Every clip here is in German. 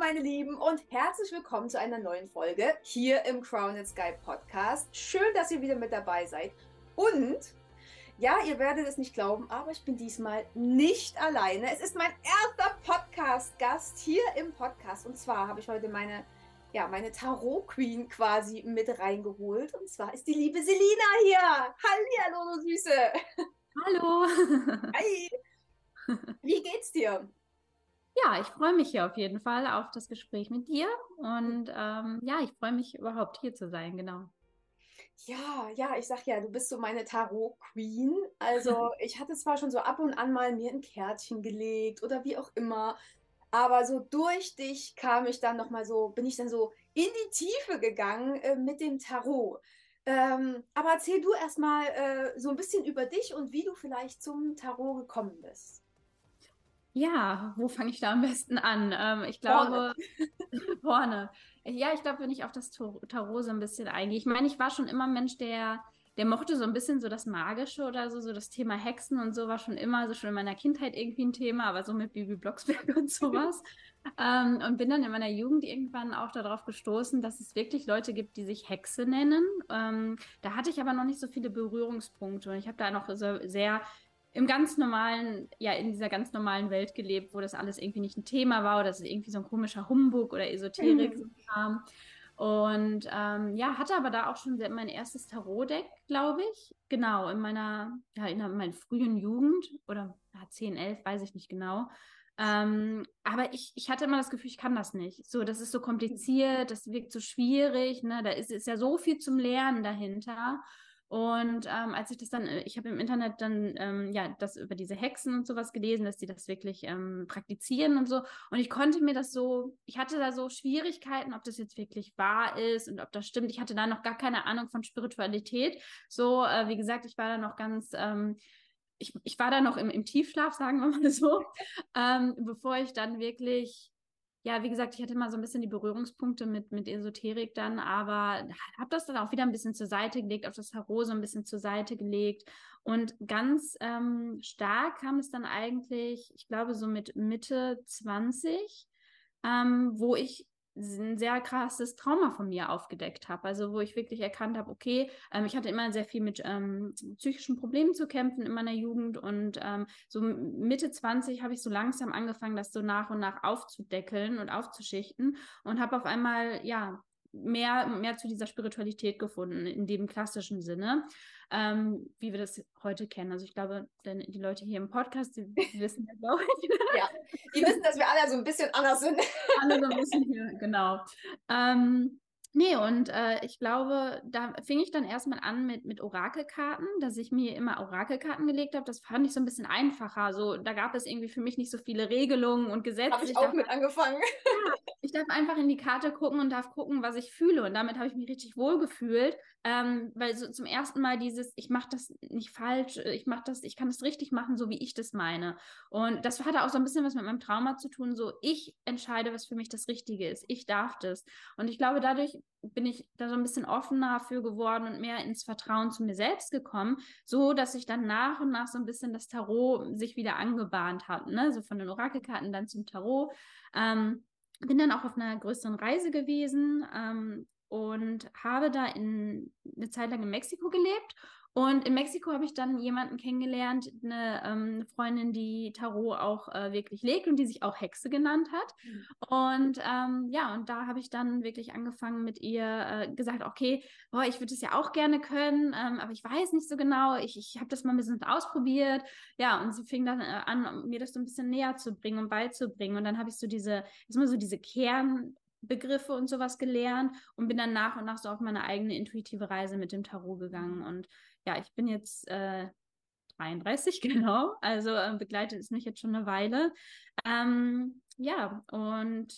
meine Lieben, und herzlich willkommen zu einer neuen Folge hier im Crowned Sky Podcast. Schön, dass ihr wieder mit dabei seid. Und ja, ihr werdet es nicht glauben, aber ich bin diesmal nicht alleine. Es ist mein erster Podcast-Gast hier im Podcast. Und zwar habe ich heute meine, ja, meine Tarot-Queen quasi mit reingeholt. Und zwar ist die liebe Selina hier. Hallo, du Süße. Hallo. Hi. Wie geht's dir? Ja, ich freue mich hier auf jeden Fall auf das Gespräch mit dir und ähm, ja, ich freue mich überhaupt hier zu sein, genau. Ja, ja, ich sag ja, du bist so meine Tarot-Queen. Also ich hatte zwar schon so ab und an mal mir ein Kärtchen gelegt oder wie auch immer, aber so durch dich kam ich dann nochmal so, bin ich dann so in die Tiefe gegangen äh, mit dem Tarot. Ähm, aber erzähl du erstmal äh, so ein bisschen über dich und wie du vielleicht zum Tarot gekommen bist. Ja, wo fange ich da am besten an? Ähm, ich glaube, vorne. Ja, ich glaube, wenn ich auf das Tarot so ein bisschen eingehe. Ich meine, ich war schon immer ein Mensch, der, der mochte so ein bisschen so das Magische oder so, so das Thema Hexen und so war schon immer, so schon in meiner Kindheit irgendwie ein Thema, aber so mit Bibi Blocksberg und sowas. ähm, und bin dann in meiner Jugend irgendwann auch darauf gestoßen, dass es wirklich Leute gibt, die sich Hexe nennen. Ähm, da hatte ich aber noch nicht so viele Berührungspunkte und ich habe da noch so sehr im ganz normalen, ja, in dieser ganz normalen Welt gelebt, wo das alles irgendwie nicht ein Thema war oder es irgendwie so ein komischer Humbug oder Esoterik mhm. kam. Und ähm, ja, hatte aber da auch schon mein erstes Tarot-Deck, glaube ich. Genau, in meiner, ja, in meiner frühen Jugend oder ja, 10, 11, weiß ich nicht genau. Ähm, aber ich, ich hatte immer das Gefühl, ich kann das nicht. So, das ist so kompliziert, das wirkt so schwierig, ne? Da ist, ist ja so viel zum Lernen dahinter. Und ähm, als ich das dann, äh, ich habe im Internet dann ähm, ja das über diese Hexen und sowas gelesen, dass die das wirklich ähm, praktizieren und so. Und ich konnte mir das so, ich hatte da so Schwierigkeiten, ob das jetzt wirklich wahr ist und ob das stimmt. Ich hatte da noch gar keine Ahnung von Spiritualität. So, äh, wie gesagt, ich war da noch ganz ähm, ich, ich war da noch im, im Tiefschlaf, sagen wir mal so, ähm, bevor ich dann wirklich ja, wie gesagt, ich hatte mal so ein bisschen die Berührungspunkte mit, mit Esoterik dann, aber habe das dann auch wieder ein bisschen zur Seite gelegt, auf das Tarot so ein bisschen zur Seite gelegt. Und ganz ähm, stark kam es dann eigentlich, ich glaube, so mit Mitte 20, ähm, wo ich ein sehr krasses Trauma von mir aufgedeckt habe. Also wo ich wirklich erkannt habe, okay, ähm, ich hatte immer sehr viel mit ähm, psychischen Problemen zu kämpfen in meiner Jugend und ähm, so Mitte 20 habe ich so langsam angefangen, das so nach und nach aufzudeckeln und aufzuschichten und habe auf einmal, ja, mehr, mehr zu dieser Spiritualität gefunden, in dem klassischen Sinne, ähm, wie wir das heute kennen. Also ich glaube, denn die Leute hier im Podcast, die wissen ja, glaube ich. Ja, die wissen, dass wir alle so ein bisschen anders sind. alle so ein bisschen hier, genau. Ähm, Nee, und äh, ich glaube, da fing ich dann erstmal an mit, mit Orakelkarten, dass ich mir immer Orakelkarten gelegt habe. Das fand ich so ein bisschen einfacher. So, da gab es irgendwie für mich nicht so viele Regelungen und Gesetze. Habe ich, ich auch mit angefangen. Ja, ich darf einfach in die Karte gucken und darf gucken, was ich fühle. Und damit habe ich mich richtig wohl gefühlt, ähm, weil so zum ersten Mal dieses, ich mache das nicht falsch, ich mache das, ich kann das richtig machen, so wie ich das meine. Und das hatte auch so ein bisschen was mit meinem Trauma zu tun. So, ich entscheide, was für mich das Richtige ist. Ich darf das. Und ich glaube, dadurch bin ich da so ein bisschen offener für geworden und mehr ins Vertrauen zu mir selbst gekommen, so dass sich dann nach und nach so ein bisschen das Tarot sich wieder angebahnt hat, ne? So von den Orakelkarten dann zum Tarot. Ähm, bin dann auch auf einer größeren Reise gewesen ähm, und habe da in, eine Zeit lang in Mexiko gelebt und in Mexiko habe ich dann jemanden kennengelernt, eine ähm, Freundin, die Tarot auch äh, wirklich legt und die sich auch Hexe genannt hat. Mhm. Und ähm, ja, und da habe ich dann wirklich angefangen mit ihr äh, gesagt, okay, boah, ich würde es ja auch gerne können, ähm, aber ich weiß nicht so genau. Ich, ich habe das mal ein bisschen ausprobiert. Ja, und sie fing dann äh, an, mir das so ein bisschen näher zu bringen und beizubringen. Und dann habe ich so diese, erstmal so diese Kern Begriffe und sowas gelernt und bin dann nach und nach so auf meine eigene intuitive Reise mit dem Tarot gegangen. Und ja, ich bin jetzt äh, 33, genau. Also äh, begleitet es mich jetzt schon eine Weile. Ähm, ja, und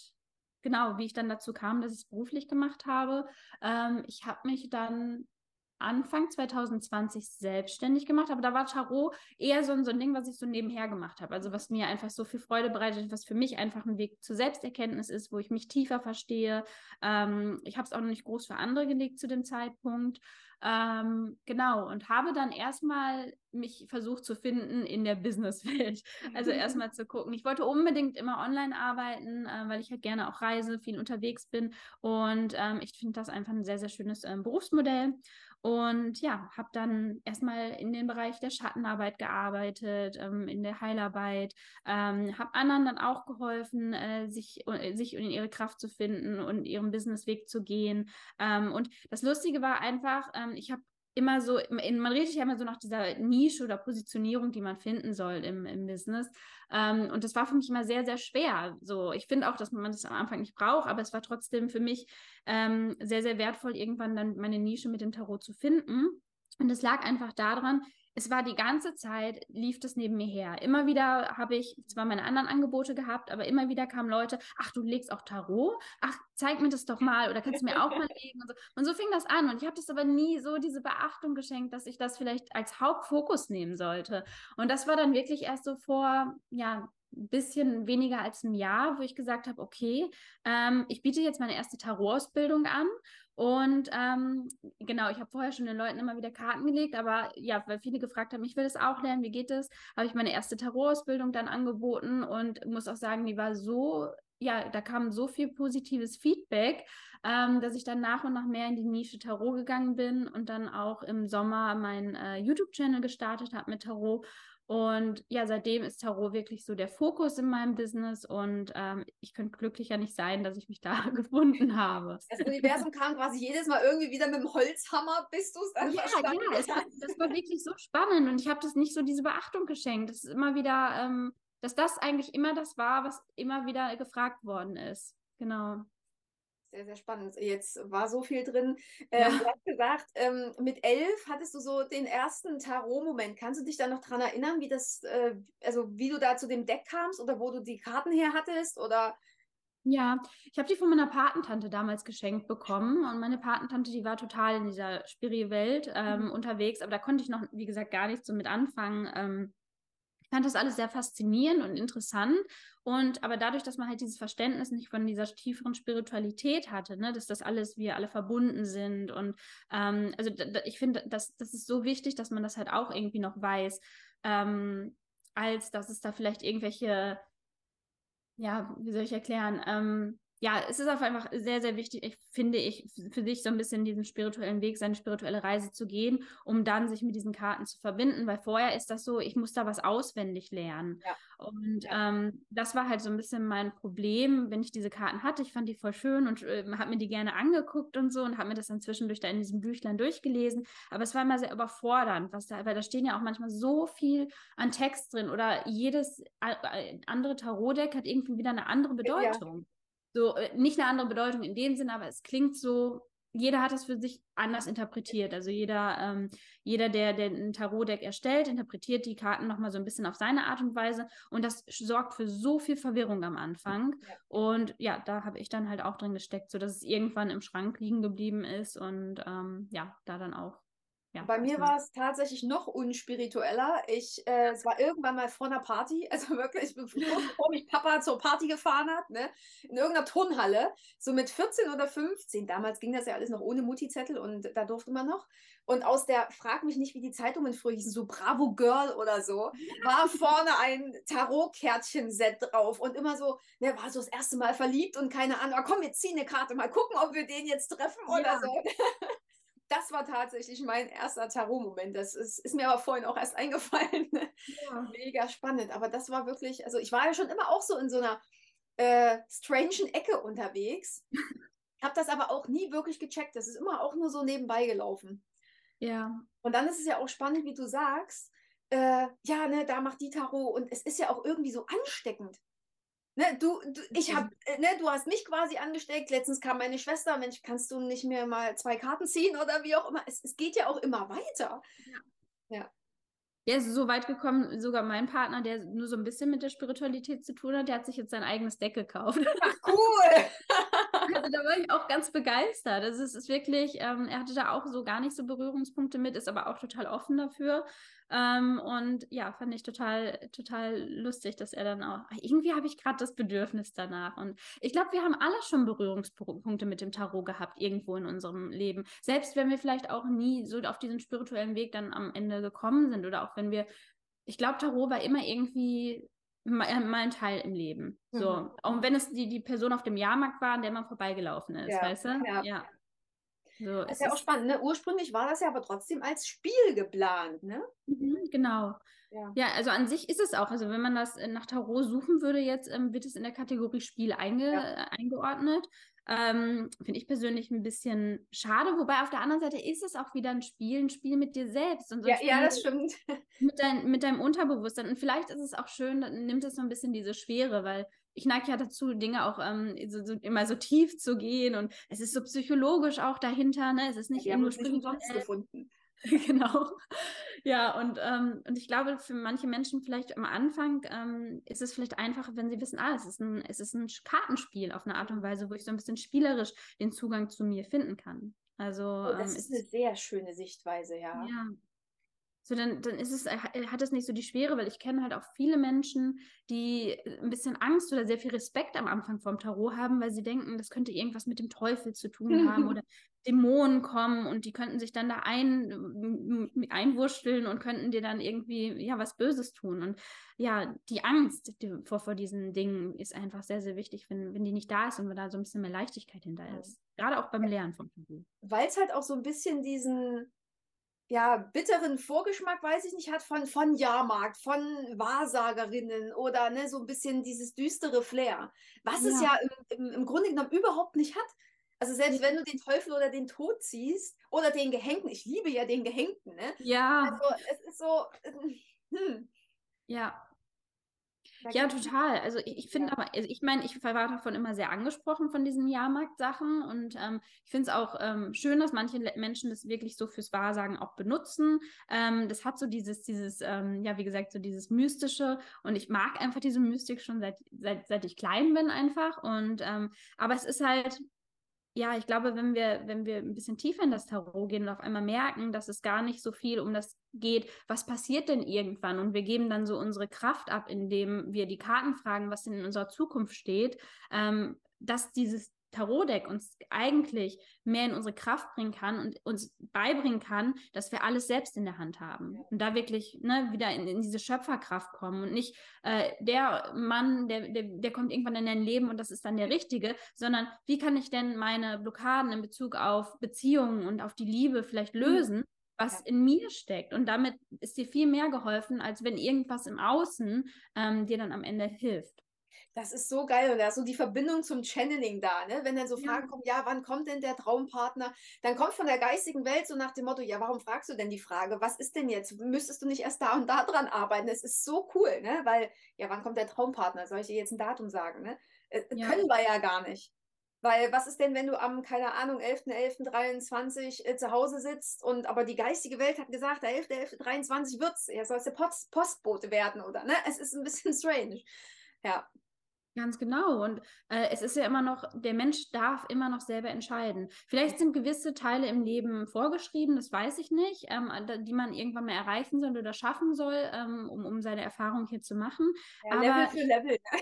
genau, wie ich dann dazu kam, dass ich es beruflich gemacht habe. Ähm, ich habe mich dann Anfang 2020 selbstständig gemacht, aber da war Tarot eher so, so ein Ding, was ich so nebenher gemacht habe. Also was mir einfach so viel Freude bereitet, was für mich einfach ein Weg zur Selbsterkenntnis ist, wo ich mich tiefer verstehe. Ähm, ich habe es auch noch nicht groß für andere gelegt zu dem Zeitpunkt. Ähm, genau, und habe dann erstmal mich versucht zu finden in der Businesswelt. Also erstmal zu gucken. Ich wollte unbedingt immer online arbeiten, äh, weil ich halt gerne auch reise, viel unterwegs bin. Und ähm, ich finde das einfach ein sehr, sehr schönes ähm, Berufsmodell. Und ja, habe dann erstmal in dem Bereich der Schattenarbeit gearbeitet, ähm, in der Heilarbeit, ähm, habe anderen dann auch geholfen, äh, sich, äh, sich in ihre Kraft zu finden und ihren Businessweg zu gehen. Ähm, und das Lustige war einfach, ähm, ich habe immer so, man redet ja immer so nach dieser Nische oder Positionierung, die man finden soll im, im Business. Ähm, und das war für mich immer sehr, sehr schwer. So, ich finde auch, dass man das am Anfang nicht braucht, aber es war trotzdem für mich ähm, sehr, sehr wertvoll, irgendwann dann meine Nische mit dem Tarot zu finden. Und es lag einfach daran, es war die ganze Zeit, lief das neben mir her. Immer wieder habe ich zwar meine anderen Angebote gehabt, aber immer wieder kamen Leute, ach, du legst auch Tarot? Ach, zeig mir das doch mal oder kannst du mir auch mal legen und so. Und so fing das an. Und ich habe das aber nie so diese Beachtung geschenkt, dass ich das vielleicht als Hauptfokus nehmen sollte. Und das war dann wirklich erst so vor, ja, ein bisschen weniger als ein Jahr, wo ich gesagt habe, okay, ähm, ich biete jetzt meine erste Tarot-Ausbildung an und ähm, genau, ich habe vorher schon den Leuten immer wieder Karten gelegt, aber ja, weil viele gefragt haben, ich will das auch lernen, wie geht das, habe ich meine erste Tarot-Ausbildung dann angeboten und muss auch sagen, die war so, ja, da kam so viel positives Feedback, ähm, dass ich dann nach und nach mehr in die Nische Tarot gegangen bin und dann auch im Sommer meinen äh, YouTube-Channel gestartet habe mit Tarot und ja, seitdem ist Tarot wirklich so der Fokus in meinem Business und ähm, ich könnte glücklicher nicht sein, dass ich mich da gefunden habe. Das Universum kam quasi jedes Mal irgendwie wieder mit dem Holzhammer, bis du es dann ja, verstanden ja, es war, das war wirklich so spannend und ich habe das nicht so diese Beachtung geschenkt. Das ist immer wieder, ähm, dass das eigentlich immer das war, was immer wieder gefragt worden ist. Genau. Sehr, sehr spannend. Jetzt war so viel drin. Ähm, ja. Du hast gesagt, ähm, mit elf hattest du so den ersten Tarot-Moment. Kannst du dich da noch dran erinnern, wie das, äh, also wie du da zu dem Deck kamst oder wo du die Karten her hattest? Oder ja, ich habe die von meiner Patentante damals geschenkt bekommen und meine Patentante, die war total in dieser Spiri-Welt ähm, mhm. unterwegs, aber da konnte ich noch, wie gesagt, gar nicht so mit anfangen. Fand das alles sehr faszinierend und interessant. Und aber dadurch, dass man halt dieses Verständnis nicht von dieser tieferen Spiritualität hatte, ne, dass das alles, wir alle verbunden sind. Und ähm, also ich finde, das, das ist so wichtig, dass man das halt auch irgendwie noch weiß, ähm, als dass es da vielleicht irgendwelche, ja, wie soll ich erklären, ähm, ja, es ist auf einfach sehr, sehr wichtig, ich, finde ich, für sich so ein bisschen diesen spirituellen Weg, seine spirituelle Reise zu gehen, um dann sich mit diesen Karten zu verbinden, weil vorher ist das so, ich muss da was auswendig lernen. Ja. Und ja. Ähm, das war halt so ein bisschen mein Problem, wenn ich diese Karten hatte. Ich fand die voll schön und äh, habe mir die gerne angeguckt und so und habe mir das dann zwischendurch da in diesem Büchlein durchgelesen. Aber es war immer sehr überfordernd, was da, weil da stehen ja auch manchmal so viel an Text drin oder jedes andere Tarotdeck hat irgendwie wieder eine andere Bedeutung. Ja. So, äh, nicht eine andere Bedeutung in dem Sinne, aber es klingt so, jeder hat es für sich anders interpretiert. Also jeder, ähm, jeder, der, der ein Tarot-Deck erstellt, interpretiert die Karten nochmal so ein bisschen auf seine Art und Weise. Und das sorgt für so viel Verwirrung am Anfang. Ja. Und ja, da habe ich dann halt auch drin gesteckt, sodass es irgendwann im Schrank liegen geblieben ist und ähm, ja, da dann auch ja, Bei mir war es tatsächlich noch unspiritueller. Ich, äh, es war irgendwann mal vor einer Party, also wirklich, bevor mich Papa zur Party gefahren hat, ne, in irgendeiner Turnhalle, so mit 14 oder 15. Damals ging das ja alles noch ohne Mutti-Zettel und da durfte man noch. Und aus der, frag mich nicht, wie die Zeitungen früher hießen, so Bravo Girl oder so, war vorne ein Tarot-Kärtchen-Set drauf und immer so, ne, war so das erste Mal verliebt und keine Ahnung, ah, komm, wir ziehen eine Karte, mal gucken, ob wir den jetzt treffen ja. oder so das war tatsächlich mein erster Tarot-Moment. Das ist, ist, mir aber vorhin auch erst eingefallen. Ja. Mega spannend. Aber das war wirklich, also ich war ja schon immer auch so in so einer äh, strangen Ecke unterwegs. Habe das aber auch nie wirklich gecheckt. Das ist immer auch nur so nebenbei gelaufen. Ja. Und dann ist es ja auch spannend, wie du sagst, äh, ja, ne, da macht die Tarot und es ist ja auch irgendwie so ansteckend. Ne, du, du, ich hab, äh, ne, du hast mich quasi angesteckt. Letztens kam meine Schwester, Mensch, kannst du nicht mehr mal zwei Karten ziehen oder wie auch immer. Es, es geht ja auch immer weiter. Ja. ja. Der ist so weit gekommen, sogar mein Partner, der nur so ein bisschen mit der Spiritualität zu tun hat, der hat sich jetzt sein eigenes Deck gekauft. Ach, cool! Also da war ich auch ganz begeistert. Also es ist wirklich, ähm, er hatte da auch so gar nicht so Berührungspunkte mit, ist aber auch total offen dafür. Ähm, und ja, fand ich total, total lustig, dass er dann auch, irgendwie habe ich gerade das Bedürfnis danach. Und ich glaube, wir haben alle schon Berührungspunkte mit dem Tarot gehabt, irgendwo in unserem Leben. Selbst wenn wir vielleicht auch nie so auf diesen spirituellen Weg dann am Ende gekommen sind oder auch wenn wir, ich glaube, Tarot war immer irgendwie mal ein Teil im Leben. So. Mhm. Auch wenn es die, die Person auf dem Jahrmarkt war, an der man vorbeigelaufen ist, ja. weißt du? Ja. ja. So, das ist ja auch spannend, ne? Ursprünglich war das ja aber trotzdem als Spiel geplant, ne? Mhm, genau. Ja. ja. also an sich ist es auch. Also wenn man das nach Tarot suchen würde, jetzt ähm, wird es in der Kategorie Spiel einge ja. äh, eingeordnet. Ähm, Finde ich persönlich ein bisschen schade, wobei auf der anderen Seite ist es auch wieder ein Spiel, ein Spiel mit dir selbst. Und so ja, ja, das stimmt. Mit, dein, mit deinem Unterbewusstsein. Und vielleicht ist es auch schön, dann nimmt es so ein bisschen diese Schwere, weil ich neige ja dazu, Dinge auch ähm, so, so, immer so tief zu gehen und es ist so psychologisch auch dahinter, ne? Es ist nicht ja, nur spirituell. gefunden. genau. Ja, und, ähm, und ich glaube, für manche Menschen vielleicht am Anfang ähm, ist es vielleicht einfacher, wenn sie wissen, ah, es ist, ein, es ist ein Kartenspiel auf eine Art und Weise, wo ich so ein bisschen spielerisch den Zugang zu mir finden kann. Also, oh, das ähm, ist eine sehr schöne Sichtweise, ja. Ja, so, dann, dann ist es, äh, hat es nicht so die Schwere, weil ich kenne halt auch viele Menschen, die ein bisschen Angst oder sehr viel Respekt am Anfang vom Tarot haben, weil sie denken, das könnte irgendwas mit dem Teufel zu tun haben oder Dämonen kommen und die könnten sich dann da ein, einwurschteln und könnten dir dann irgendwie ja was Böses tun. Und ja, die Angst die, vor, vor diesen Dingen ist einfach sehr, sehr wichtig, wenn, wenn die nicht da ist und wenn da so ein bisschen mehr Leichtigkeit hinter ist. Gerade auch beim Lernen vom Tarot. Weil es halt auch so ein bisschen diesen ja, bitteren Vorgeschmack, weiß ich nicht, hat von, von Jahrmarkt, von Wahrsagerinnen oder ne, so ein bisschen dieses düstere Flair, was ja. es ja im, im, im, Grunde genommen überhaupt nicht hat. Also selbst wenn du den Teufel oder den Tod ziehst oder den Gehängten, ich liebe ja den Gehängten, ne? Ja. Also es ist so, hm. Ja, ja, total. Also ich, ich finde ja. aber, also ich meine, ich war davon immer sehr angesprochen von diesen Jahrmarktsachen und ähm, ich finde es auch ähm, schön, dass manche Menschen das wirklich so fürs Wahrsagen auch benutzen. Ähm, das hat so dieses, dieses, ähm, ja, wie gesagt, so dieses Mystische und ich mag einfach diese Mystik schon seit, seit, seit ich klein bin einfach und ähm, aber es ist halt ja, ich glaube, wenn wir, wenn wir ein bisschen tiefer in das Tarot gehen und auf einmal merken, dass es gar nicht so viel um das geht, was passiert denn irgendwann? Und wir geben dann so unsere Kraft ab, indem wir die Karten fragen, was denn in unserer Zukunft steht, ähm, dass dieses Tarotdeck uns eigentlich mehr in unsere Kraft bringen kann und uns beibringen kann, dass wir alles selbst in der Hand haben. Und da wirklich ne, wieder in, in, diese Schöpferkraft kommen und nicht äh, der Mann, der, der, der kommt irgendwann in dein Leben und das ist dann der Richtige, sondern wie kann ich denn meine Blockaden in Bezug auf Beziehungen und auf die Liebe vielleicht mhm. lösen? was ja. in mir steckt. Und damit ist dir viel mehr geholfen, als wenn irgendwas im Außen ähm, dir dann am Ende hilft. Das ist so geil und da ist so die Verbindung zum Channeling da, ne? Wenn dann so Fragen ja. kommen, ja, wann kommt denn der Traumpartner? Dann kommt von der geistigen Welt so nach dem Motto, ja, warum fragst du denn die Frage? Was ist denn jetzt? Müsstest du nicht erst da und da dran arbeiten? Das ist so cool, ne? Weil, ja, wann kommt der Traumpartner? Soll ich dir jetzt ein Datum sagen, ne? Äh, ja. Können wir ja gar nicht. Weil was ist denn, wenn du am, keine Ahnung, 11.11.23 äh, zu Hause sitzt und aber die geistige Welt hat gesagt, der 11.11.23 wird es, er soll es der Post Postbote werden, oder? Ne? Es ist ein bisschen strange. Ja. Ganz genau. Und äh, es ist ja immer noch, der Mensch darf immer noch selber entscheiden. Vielleicht sind gewisse Teile im Leben vorgeschrieben, das weiß ich nicht, ähm, die man irgendwann mal erreichen soll oder schaffen soll, ähm, um, um seine Erfahrung hier zu machen. Ja, Aber Level für Level. Ne?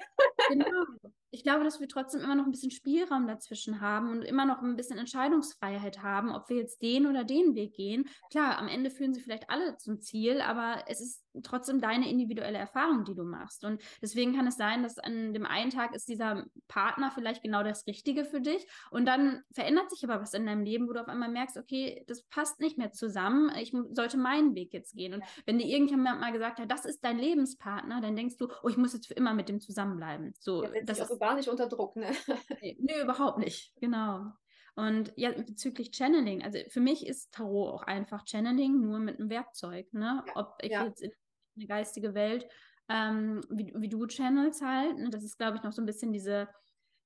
genau ich glaube, dass wir trotzdem immer noch ein bisschen Spielraum dazwischen haben und immer noch ein bisschen Entscheidungsfreiheit haben, ob wir jetzt den oder den Weg gehen. Klar, am Ende führen sie vielleicht alle zum Ziel, aber es ist trotzdem deine individuelle Erfahrung, die du machst. Und deswegen kann es sein, dass an dem einen Tag ist dieser Partner vielleicht genau das Richtige für dich und dann verändert sich aber was in deinem Leben, wo du auf einmal merkst, okay, das passt nicht mehr zusammen, ich sollte meinen Weg jetzt gehen. Und wenn dir irgendjemand mal gesagt hat, das ist dein Lebenspartner, dann denkst du, oh, ich muss jetzt für immer mit dem zusammenbleiben. So, ja, das ist gar nicht unter Druck, ne? nee, nee, überhaupt nicht. Genau. Und ja, bezüglich Channeling, also für mich ist Tarot auch einfach Channeling nur mit einem Werkzeug, ne? Ja, Ob ich ja. jetzt in eine geistige Welt, ähm, wie, wie du channelst halt, ne? das ist, glaube ich, noch so ein bisschen diese,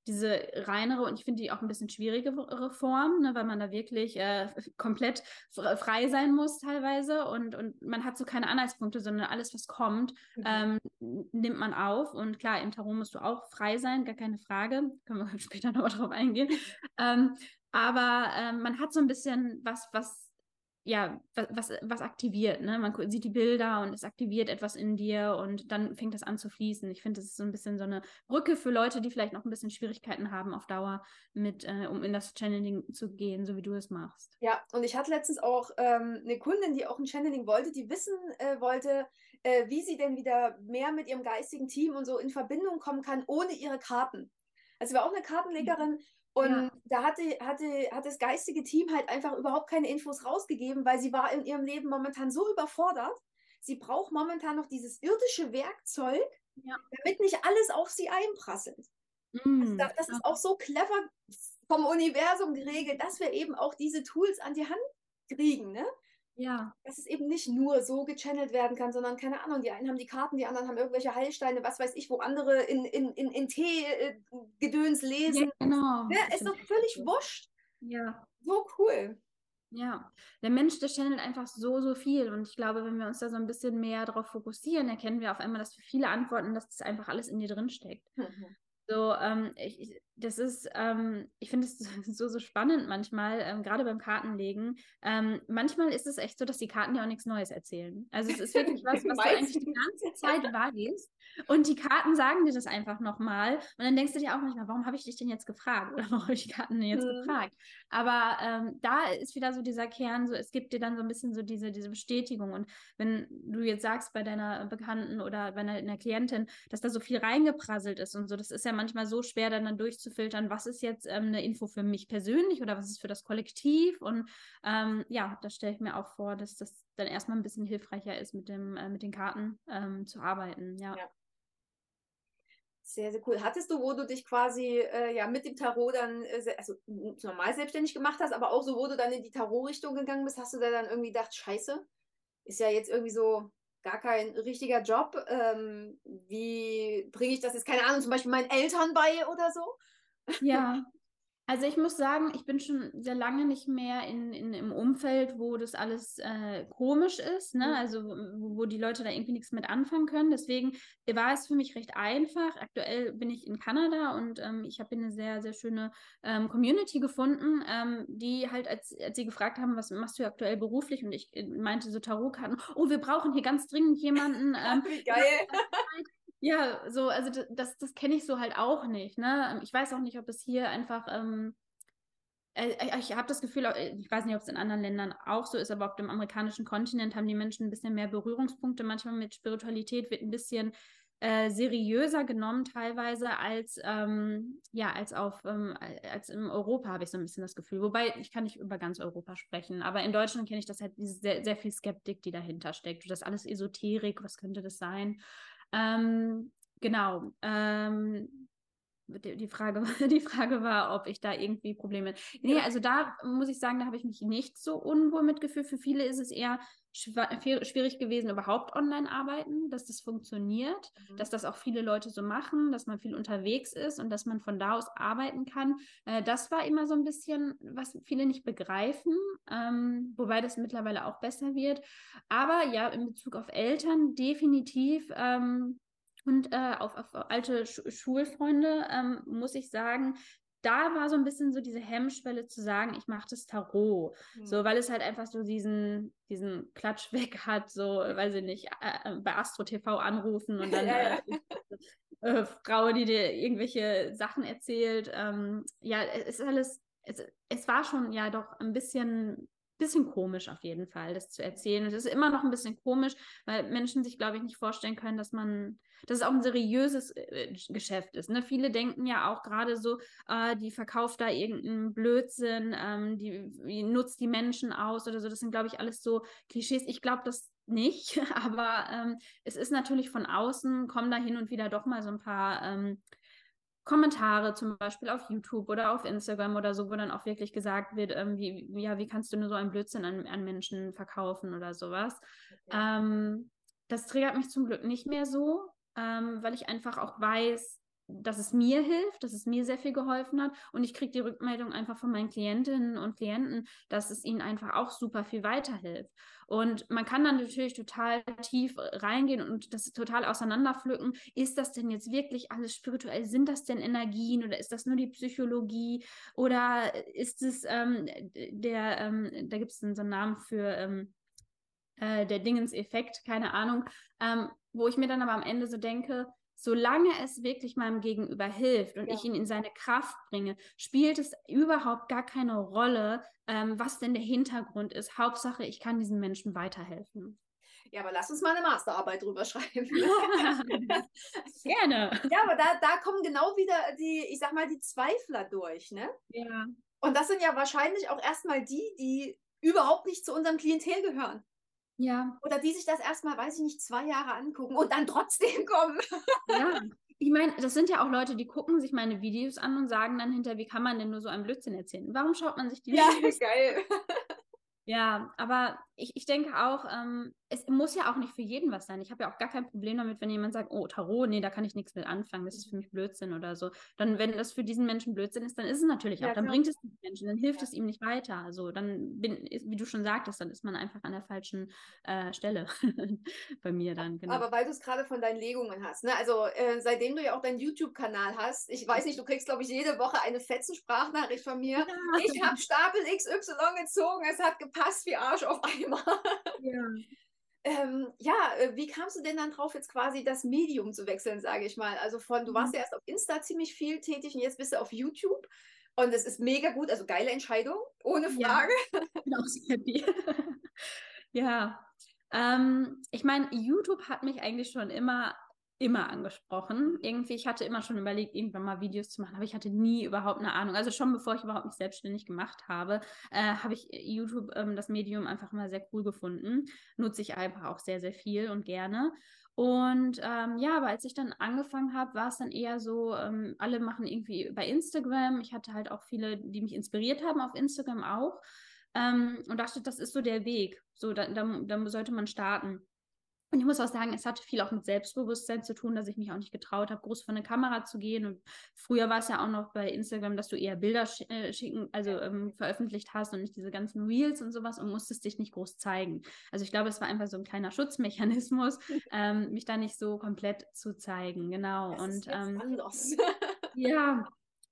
diese reinere und ich finde die auch ein bisschen schwierigere Form, ne, weil man da wirklich äh, komplett frei sein muss teilweise und, und man hat so keine Anhaltspunkte, sondern alles, was kommt, mhm. ähm, nimmt man auf. Und klar, im Tarot musst du auch frei sein, gar keine Frage. Können wir später nochmal drauf eingehen. ähm, aber ähm, man hat so ein bisschen was, was ja, was, was aktiviert, ne? Man sieht die Bilder und es aktiviert etwas in dir und dann fängt das an zu fließen. Ich finde, das ist so ein bisschen so eine Brücke für Leute, die vielleicht noch ein bisschen Schwierigkeiten haben auf Dauer mit, äh, um in das Channeling zu gehen, so wie du es machst. Ja, und ich hatte letztens auch ähm, eine Kundin, die auch ein Channeling wollte, die wissen äh, wollte, äh, wie sie denn wieder mehr mit ihrem geistigen Team und so in Verbindung kommen kann, ohne ihre Karten. Also sie war auch eine Kartenlegerin mhm. Und ja. da hatte, hatte, hat das geistige Team halt einfach überhaupt keine Infos rausgegeben, weil sie war in ihrem Leben momentan so überfordert. Sie braucht momentan noch dieses irdische Werkzeug, ja. damit nicht alles auf sie einprasselt. Mm, also das, das ist auch so clever vom Universum geregelt, dass wir eben auch diese Tools an die Hand kriegen. Ne? Ja. Dass es eben nicht nur so gechannelt werden kann, sondern keine Ahnung, die einen haben die Karten, die anderen haben irgendwelche Heilsteine, was weiß ich, wo andere in, in, in, in Tee-Gedöns äh, lesen. Ja, genau. Ja, ist doch völlig wurscht. Ja. So cool. Ja, der Mensch, der channelt einfach so, so viel. Und ich glaube, wenn wir uns da so ein bisschen mehr darauf fokussieren, erkennen wir auf einmal, dass für viele Antworten, dass das einfach alles in dir drin steckt. Mhm. So, ähm, ich, das ist, ähm, ich finde es so, so spannend manchmal, ähm, gerade beim Kartenlegen. Ähm, manchmal ist es echt so, dass die Karten ja auch nichts Neues erzählen. Also es ist wirklich was, was du eigentlich die ganze Zeit weißt. Und die Karten sagen dir das einfach nochmal. Und dann denkst du dir auch manchmal, warum habe ich dich denn jetzt gefragt? Oder warum habe ich die Karten denn jetzt mhm. gefragt? Aber ähm, da ist wieder so dieser Kern, so es gibt dir dann so ein bisschen so diese, diese Bestätigung. Und wenn du jetzt sagst bei deiner Bekannten oder bei einer, Klientin, dass da so viel reingeprasselt ist und so, das ist ja manchmal so schwer, dann, dann durchzuführen rauszufiltern, was ist jetzt ähm, eine Info für mich persönlich oder was ist für das Kollektiv. Und ähm, ja, da stelle ich mir auch vor, dass das dann erstmal ein bisschen hilfreicher ist, mit, dem, äh, mit den Karten ähm, zu arbeiten. Ja. ja. Sehr, sehr cool. Hattest du, wo du dich quasi äh, ja mit dem Tarot dann äh, also normal selbstständig gemacht hast, aber auch so, wo du dann in die Tarot-Richtung gegangen bist, hast du da dann irgendwie gedacht, scheiße, ist ja jetzt irgendwie so gar kein richtiger Job. Ähm, wie bringe ich das jetzt, keine Ahnung, zum Beispiel meinen Eltern bei oder so? Ja, also ich muss sagen, ich bin schon sehr lange nicht mehr in, in im Umfeld, wo das alles äh, komisch ist, ne? Mhm. Also wo, wo, die Leute da irgendwie nichts mit anfangen können. Deswegen war es für mich recht einfach. Aktuell bin ich in Kanada und ähm, ich habe eine sehr, sehr schöne ähm, Community gefunden, ähm, die halt, als, als sie gefragt haben, was machst du aktuell beruflich? Und ich äh, meinte so Tarotkarten, oh, wir brauchen hier ganz dringend jemanden. Ähm, Wie geil. Ja, so, also das, das kenne ich so halt auch nicht. Ne? Ähm, ich weiß auch nicht, ob es hier einfach, ähm, äh, äh ich habe das Gefühl, äh, ich weiß nicht, ob es in anderen Ländern auch so ist, aber auf dem amerikanischen Kontinent haben die Menschen ein bisschen mehr Berührungspunkte. Manchmal mit Spiritualität wird ein bisschen äh, seriöser genommen teilweise als ähm, ja als auf ähm, als in Europa habe ich so ein bisschen das Gefühl. Wobei ich kann nicht über ganz Europa sprechen, aber in Deutschland kenne ich das halt sehr, sehr viel Skeptik, die dahinter steckt. Das alles Esoterik, was könnte das sein? Ähm, genau. Ähm, die, die, Frage, die Frage war, ob ich da irgendwie Probleme. Nee, also da muss ich sagen, da habe ich mich nicht so unwohl mitgefühlt. Für viele ist es eher schwierig gewesen, überhaupt online arbeiten, dass das funktioniert, mhm. dass das auch viele Leute so machen, dass man viel unterwegs ist und dass man von da aus arbeiten kann. Äh, das war immer so ein bisschen, was viele nicht begreifen, ähm, wobei das mittlerweile auch besser wird. Aber ja, in Bezug auf Eltern definitiv. Ähm, und äh, auf, auf, alte Sch Schulfreunde ähm, muss ich sagen, da war so ein bisschen so diese Hemmschwelle zu sagen, ich mache das Tarot. Mhm. So, weil es halt einfach so diesen, diesen Klatsch weg hat, so, weiß ich nicht, äh, bei Astro TV anrufen und dann äh, äh, Frau, die dir irgendwelche Sachen erzählt. Ähm, ja, es ist alles, es, es war schon ja doch ein bisschen bisschen komisch auf jeden Fall, das zu erzählen. Und es ist immer noch ein bisschen komisch, weil Menschen sich, glaube ich, nicht vorstellen können, dass man, dass es auch ein seriöses äh, Geschäft ist. Ne? Viele denken ja auch gerade so, äh, die verkauft da irgendeinen Blödsinn, ähm, die, die, nutzt die Menschen aus oder so. Das sind, glaube ich, alles so Klischees. Ich glaube das nicht, aber ähm, es ist natürlich von außen, kommen da hin und wieder doch mal so ein paar ähm, Kommentare zum Beispiel auf YouTube oder auf Instagram oder so, wo dann auch wirklich gesagt wird, ähm, wie, ja, wie kannst du nur so einen Blödsinn an, an Menschen verkaufen oder sowas. Okay. Ähm, das triggert mich zum Glück nicht mehr so, ähm, weil ich einfach auch weiß, dass es mir hilft, dass es mir sehr viel geholfen hat. Und ich kriege die Rückmeldung einfach von meinen Klientinnen und Klienten, dass es ihnen einfach auch super viel weiterhilft. Und man kann dann natürlich total tief reingehen und das total auseinanderpflücken. Ist das denn jetzt wirklich alles spirituell? Sind das denn Energien oder ist das nur die Psychologie? Oder ist es ähm, der, ähm, da gibt es so einen Namen für ähm, äh, der Dingenseffekt, keine Ahnung, ähm, wo ich mir dann aber am Ende so denke, solange es wirklich meinem Gegenüber hilft und ja. ich ihn in seine Kraft bringe, spielt es überhaupt gar keine Rolle, ähm, was denn der Hintergrund ist. Hauptsache, ich kann diesen Menschen weiterhelfen. Ja, aber lass uns mal eine Masterarbeit drüber schreiben. Gerne. Ja, aber da, da kommen genau wieder die, ich sag mal, die Zweifler durch, ne? Ja. Und das sind ja wahrscheinlich auch erstmal die, die überhaupt nicht zu unserem Klientel gehören. Ja. Oder die sich das erstmal, weiß ich nicht, zwei Jahre angucken und dann trotzdem kommen. Ja. Ich meine, das sind ja auch Leute, die gucken sich meine Videos an und sagen dann hinterher, wie kann man denn nur so einen Blödsinn erzählen? Warum schaut man sich die ja, Videos? Ja, geil. Ja, aber ich, ich denke auch, ähm, es muss ja auch nicht für jeden was sein. Ich habe ja auch gar kein Problem damit, wenn jemand sagt, oh, Tarot, nee, da kann ich nichts mit anfangen, das ist für mich Blödsinn oder so. Dann, wenn das für diesen Menschen Blödsinn ist, dann ist es natürlich ja, auch. Dann klar. bringt es den Menschen, dann hilft ja. es ihm nicht weiter. Also dann bin, wie du schon sagtest, dann ist man einfach an der falschen äh, Stelle bei mir dann. Genau. Aber weil du es gerade von deinen Legungen hast, ne? Also äh, seitdem du ja auch deinen YouTube-Kanal hast, ich weiß nicht, du kriegst, glaube ich, jede Woche eine Fetzen-Sprachnachricht von mir. Ja. Ich habe Stapel XY gezogen, es hat gepasst wie Arsch auf Eimer. Ja. Ähm, ja, äh, wie kamst du denn dann drauf, jetzt quasi das Medium zu wechseln, sage ich mal? Also von, du warst mhm. ja erst auf Insta ziemlich viel tätig und jetzt bist du auf YouTube. Und es ist mega gut, also geile Entscheidung, ohne Frage. Ja, bin auch sehr happy. ja, ähm, ich meine, YouTube hat mich eigentlich schon immer immer angesprochen. Irgendwie, ich hatte immer schon überlegt, irgendwann mal Videos zu machen, aber ich hatte nie überhaupt eine Ahnung. Also schon bevor ich überhaupt mich selbstständig gemacht habe, äh, habe ich YouTube, ähm, das Medium, einfach immer sehr cool gefunden. Nutze ich einfach auch sehr, sehr viel und gerne. Und ähm, ja, aber als ich dann angefangen habe, war es dann eher so, ähm, alle machen irgendwie bei Instagram. Ich hatte halt auch viele, die mich inspiriert haben auf Instagram auch. Ähm, und dachte, das ist so der Weg. So, da, da, da sollte man starten. Und ich muss auch sagen, es hatte viel auch mit Selbstbewusstsein zu tun, dass ich mich auch nicht getraut habe, groß vor eine Kamera zu gehen. Und früher war es ja auch noch bei Instagram, dass du eher Bilder sch äh, schicken, also ähm, veröffentlicht hast und nicht diese ganzen Reels und sowas und musstest dich nicht groß zeigen. Also ich glaube, es war einfach so ein kleiner Schutzmechanismus, ähm, mich da nicht so komplett zu zeigen. Genau. Das und ähm, anders. ja,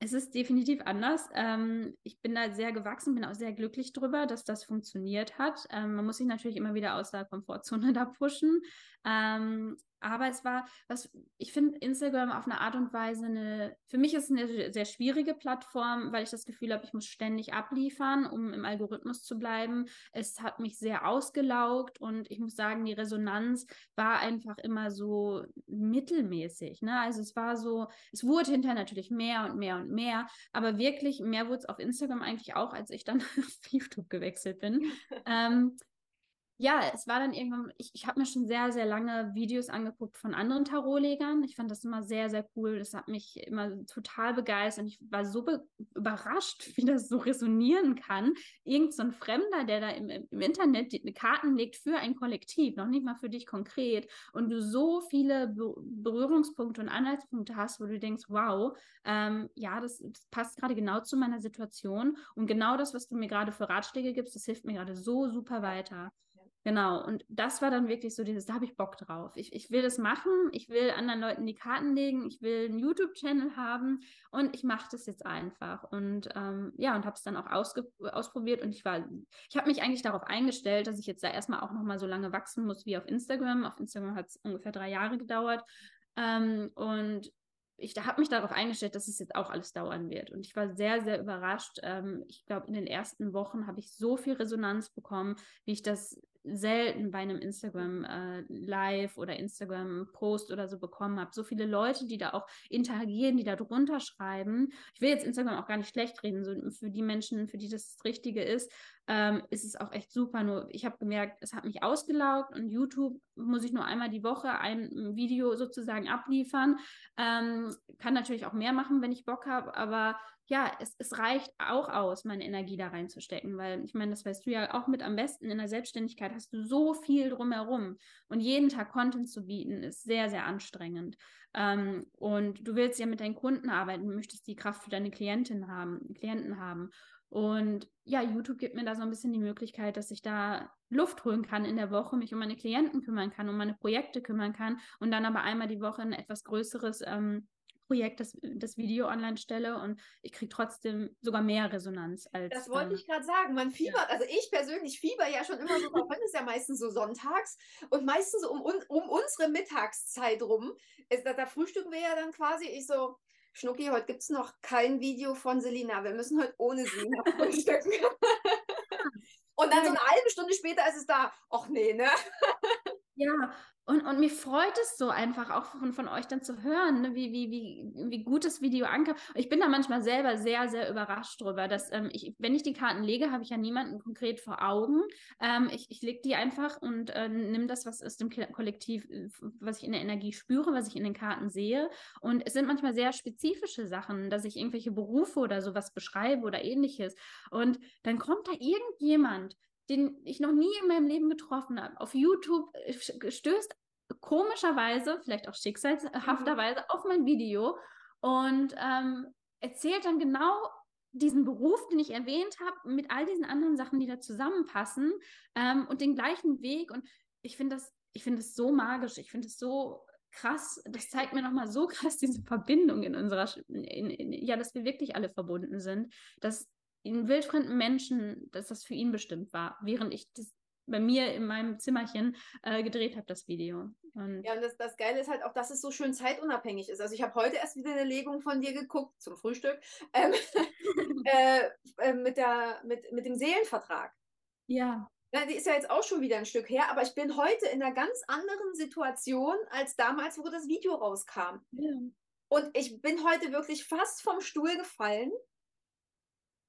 es ist definitiv anders. Ähm, ich bin da sehr gewachsen, bin auch sehr glücklich drüber, dass das funktioniert hat. Ähm, man muss sich natürlich immer wieder aus der Komfortzone da pushen. Ähm, aber es war, was ich finde Instagram auf eine Art und Weise eine, für mich ist es eine sehr schwierige Plattform, weil ich das Gefühl habe, ich muss ständig abliefern, um im Algorithmus zu bleiben. Es hat mich sehr ausgelaugt und ich muss sagen, die Resonanz war einfach immer so mittelmäßig. Ne? Also es war so, es wurde hinterher natürlich mehr und mehr und mehr, aber wirklich mehr wurde es auf Instagram eigentlich auch, als ich dann auf YouTube gewechselt bin. ähm, ja, es war dann irgendwann, ich, ich habe mir schon sehr, sehr lange Videos angeguckt von anderen Tarotlegern. Ich fand das immer sehr, sehr cool. Das hat mich immer total begeistert. Und ich war so überrascht, wie das so resonieren kann. Irgend so ein Fremder, der da im, im Internet die, Karten legt für ein Kollektiv, noch nicht mal für dich konkret. Und du so viele Be Berührungspunkte und Anhaltspunkte hast, wo du denkst, wow, ähm, ja, das, das passt gerade genau zu meiner Situation. Und genau das, was du mir gerade für Ratschläge gibst, das hilft mir gerade so super weiter. Genau, und das war dann wirklich so dieses, da habe ich Bock drauf. Ich, ich will das machen, ich will anderen Leuten die Karten legen, ich will einen YouTube-Channel haben und ich mache das jetzt einfach. Und ähm, ja, und habe es dann auch ausprobiert und ich war, ich habe mich eigentlich darauf eingestellt, dass ich jetzt da erstmal auch nochmal so lange wachsen muss wie auf Instagram. Auf Instagram hat es ungefähr drei Jahre gedauert. Ähm, und ich habe mich darauf eingestellt, dass es jetzt auch alles dauern wird. Und ich war sehr, sehr überrascht. Ähm, ich glaube, in den ersten Wochen habe ich so viel Resonanz bekommen, wie ich das selten bei einem Instagram äh, Live oder Instagram Post oder so bekommen habe. So viele Leute, die da auch interagieren, die da drunter schreiben. Ich will jetzt Instagram auch gar nicht schlecht reden. So für die Menschen, für die das das Richtige ist, ähm, ist es auch echt super. Nur ich habe gemerkt, es hat mich ausgelaugt und YouTube muss ich nur einmal die Woche ein Video sozusagen abliefern. Ähm, kann natürlich auch mehr machen, wenn ich Bock habe, aber ja, es, es reicht auch aus, meine Energie da reinzustecken, weil ich meine, das weißt du ja auch mit am besten in der Selbstständigkeit hast du so viel drumherum und jeden Tag Content zu bieten ist sehr, sehr anstrengend. Ähm, und du willst ja mit deinen Kunden arbeiten, du möchtest die Kraft für deine Klientin haben, Klienten haben. Und ja, YouTube gibt mir da so ein bisschen die Möglichkeit, dass ich da Luft holen kann in der Woche, mich um meine Klienten kümmern kann, um meine Projekte kümmern kann und dann aber einmal die Woche ein etwas größeres ähm, Projekt, das, das Video online stelle und ich kriege trotzdem sogar mehr Resonanz als. Das wollte ähm, ich gerade sagen. Man fiebert, ja. also ich persönlich fieber ja schon immer so, man ist ja meistens so sonntags und meistens um, um unsere Mittagszeit rum. Ist, da, da frühstücken wir ja dann quasi, ich so, Schnucki, heute gibt es noch kein Video von Selina. Wir müssen heute ohne sie noch frühstücken. Und dann so eine halbe Stunde später ist es da. Ach nee, ne? Ja, und, und mich freut es so einfach auch von, von euch dann zu hören, ne, wie, wie, wie, wie gut das Video ankam. Ich bin da manchmal selber sehr, sehr überrascht drüber, dass ähm, ich, wenn ich die Karten lege, habe ich ja niemanden konkret vor Augen. Ähm, ich ich lege die einfach und äh, nehme das, was aus dem Kollektiv, äh, was ich in der Energie spüre, was ich in den Karten sehe. Und es sind manchmal sehr spezifische Sachen, dass ich irgendwelche Berufe oder sowas beschreibe oder ähnliches. Und dann kommt da irgendjemand, den ich noch nie in meinem Leben getroffen habe, auf YouTube äh, stößt komischerweise, vielleicht auch schicksalhafterweise, mhm. auf mein Video und ähm, erzählt dann genau diesen Beruf, den ich erwähnt habe, mit all diesen anderen Sachen, die da zusammenpassen ähm, und den gleichen Weg. Und ich finde das, ich finde das so magisch, ich finde es so krass, das zeigt mir nochmal so krass diese Verbindung in unserer, in, in, ja, dass wir wirklich alle verbunden sind, dass einen wildfremden Menschen, dass das für ihn bestimmt war, während ich das bei mir in meinem Zimmerchen äh, gedreht habe, das Video. Und ja, und das, das Geile ist halt auch, dass es so schön zeitunabhängig ist. Also ich habe heute erst wieder eine Legung von dir geguckt, zum Frühstück, ähm, äh, äh, mit, der, mit, mit dem Seelenvertrag. Ja. ja. Die ist ja jetzt auch schon wieder ein Stück her, aber ich bin heute in einer ganz anderen Situation als damals, wo das Video rauskam. Ja. Und ich bin heute wirklich fast vom Stuhl gefallen,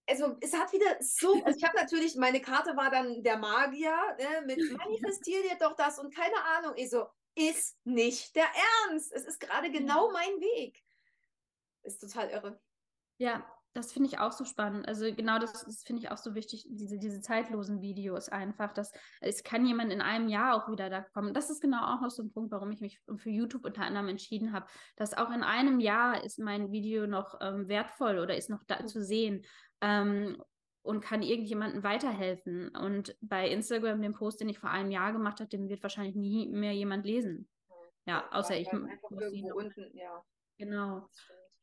also es hat wieder so, also ich habe natürlich, meine Karte war dann der Magier ne, mit manifestier dir doch das und keine Ahnung. Ich so, ist nicht der Ernst. Es ist gerade genau mein Weg. Ist total irre. Ja, das finde ich auch so spannend. Also genau das, das finde ich auch so wichtig, diese, diese zeitlosen Videos einfach, dass es kann jemand in einem Jahr auch wieder da kommen. Das ist genau auch noch so ein Punkt, warum ich mich für YouTube unter anderem entschieden habe, dass auch in einem Jahr ist mein Video noch ähm, wertvoll oder ist noch da zu sehen ähm, und kann irgendjemandem weiterhelfen. Und bei Instagram, den Post, den ich vor einem Jahr gemacht habe, den wird wahrscheinlich nie mehr jemand lesen. Ja, außer ich. Irgendwo unten, ja. Genau.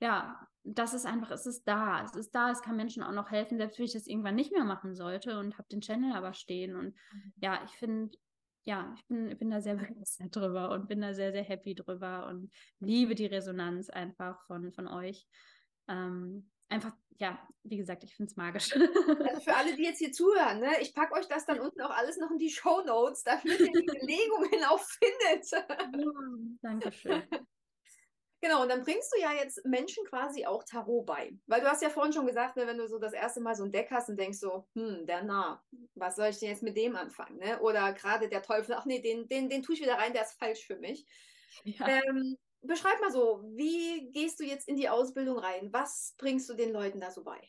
Ja, das ist einfach, es ist da. Es ist da, es kann Menschen auch noch helfen, selbst wenn ich das irgendwann nicht mehr machen sollte und habe den Channel aber stehen. Und mhm. ja, ich finde, ja, ich bin, bin da sehr begeistert drüber und bin da sehr, sehr happy drüber und liebe die Resonanz einfach von, von euch. Ähm, einfach, ja, wie gesagt, ich finde es magisch. Also für alle, die jetzt hier zuhören, ne, ich packe euch das dann unten auch alles noch in die Show Notes, damit ihr die Belegungen auch findet. Ja, Dankeschön. Genau, und dann bringst du ja jetzt Menschen quasi auch Tarot bei. Weil du hast ja vorhin schon gesagt, ne, wenn du so das erste Mal so ein Deck hast und denkst so, hm, der Narr, was soll ich denn jetzt mit dem anfangen? Ne? Oder gerade der Teufel, ach nee, den, den, den tue ich wieder rein, der ist falsch für mich. Ja. Ähm, beschreib mal so, wie gehst du jetzt in die Ausbildung rein? Was bringst du den Leuten da so bei?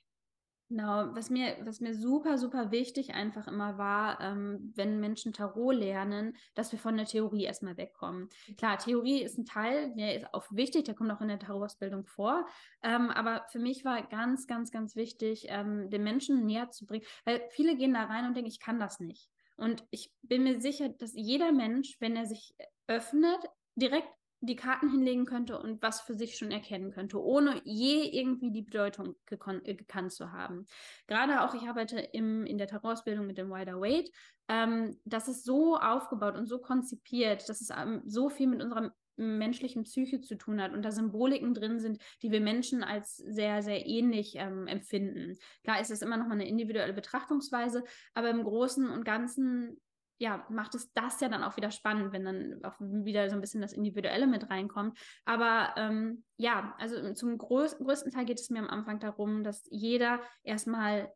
Genau, was mir, was mir super, super wichtig einfach immer war, ähm, wenn Menschen Tarot lernen, dass wir von der Theorie erstmal wegkommen. Klar, Theorie ist ein Teil, der ist auch wichtig, der kommt auch in der Tarot-Ausbildung vor. Ähm, aber für mich war ganz, ganz, ganz wichtig, ähm, den Menschen näher zu bringen, weil viele gehen da rein und denken, ich kann das nicht. Und ich bin mir sicher, dass jeder Mensch, wenn er sich öffnet, direkt die Karten hinlegen könnte und was für sich schon erkennen könnte, ohne je irgendwie die Bedeutung äh, gekannt zu haben. Gerade auch, ich arbeite im, in der Terrorausbildung mit dem Wider Weight. Ähm, das ist so aufgebaut und so konzipiert, dass es ähm, so viel mit unserer menschlichen Psyche zu tun hat und da Symboliken drin sind, die wir Menschen als sehr, sehr ähnlich ähm, empfinden. Klar ist es immer noch mal eine individuelle Betrachtungsweise, aber im Großen und Ganzen ja, macht es das ja dann auch wieder spannend, wenn dann auch wieder so ein bisschen das Individuelle mit reinkommt. Aber ähm, ja, also zum größ größten Teil geht es mir am Anfang darum, dass jeder erstmal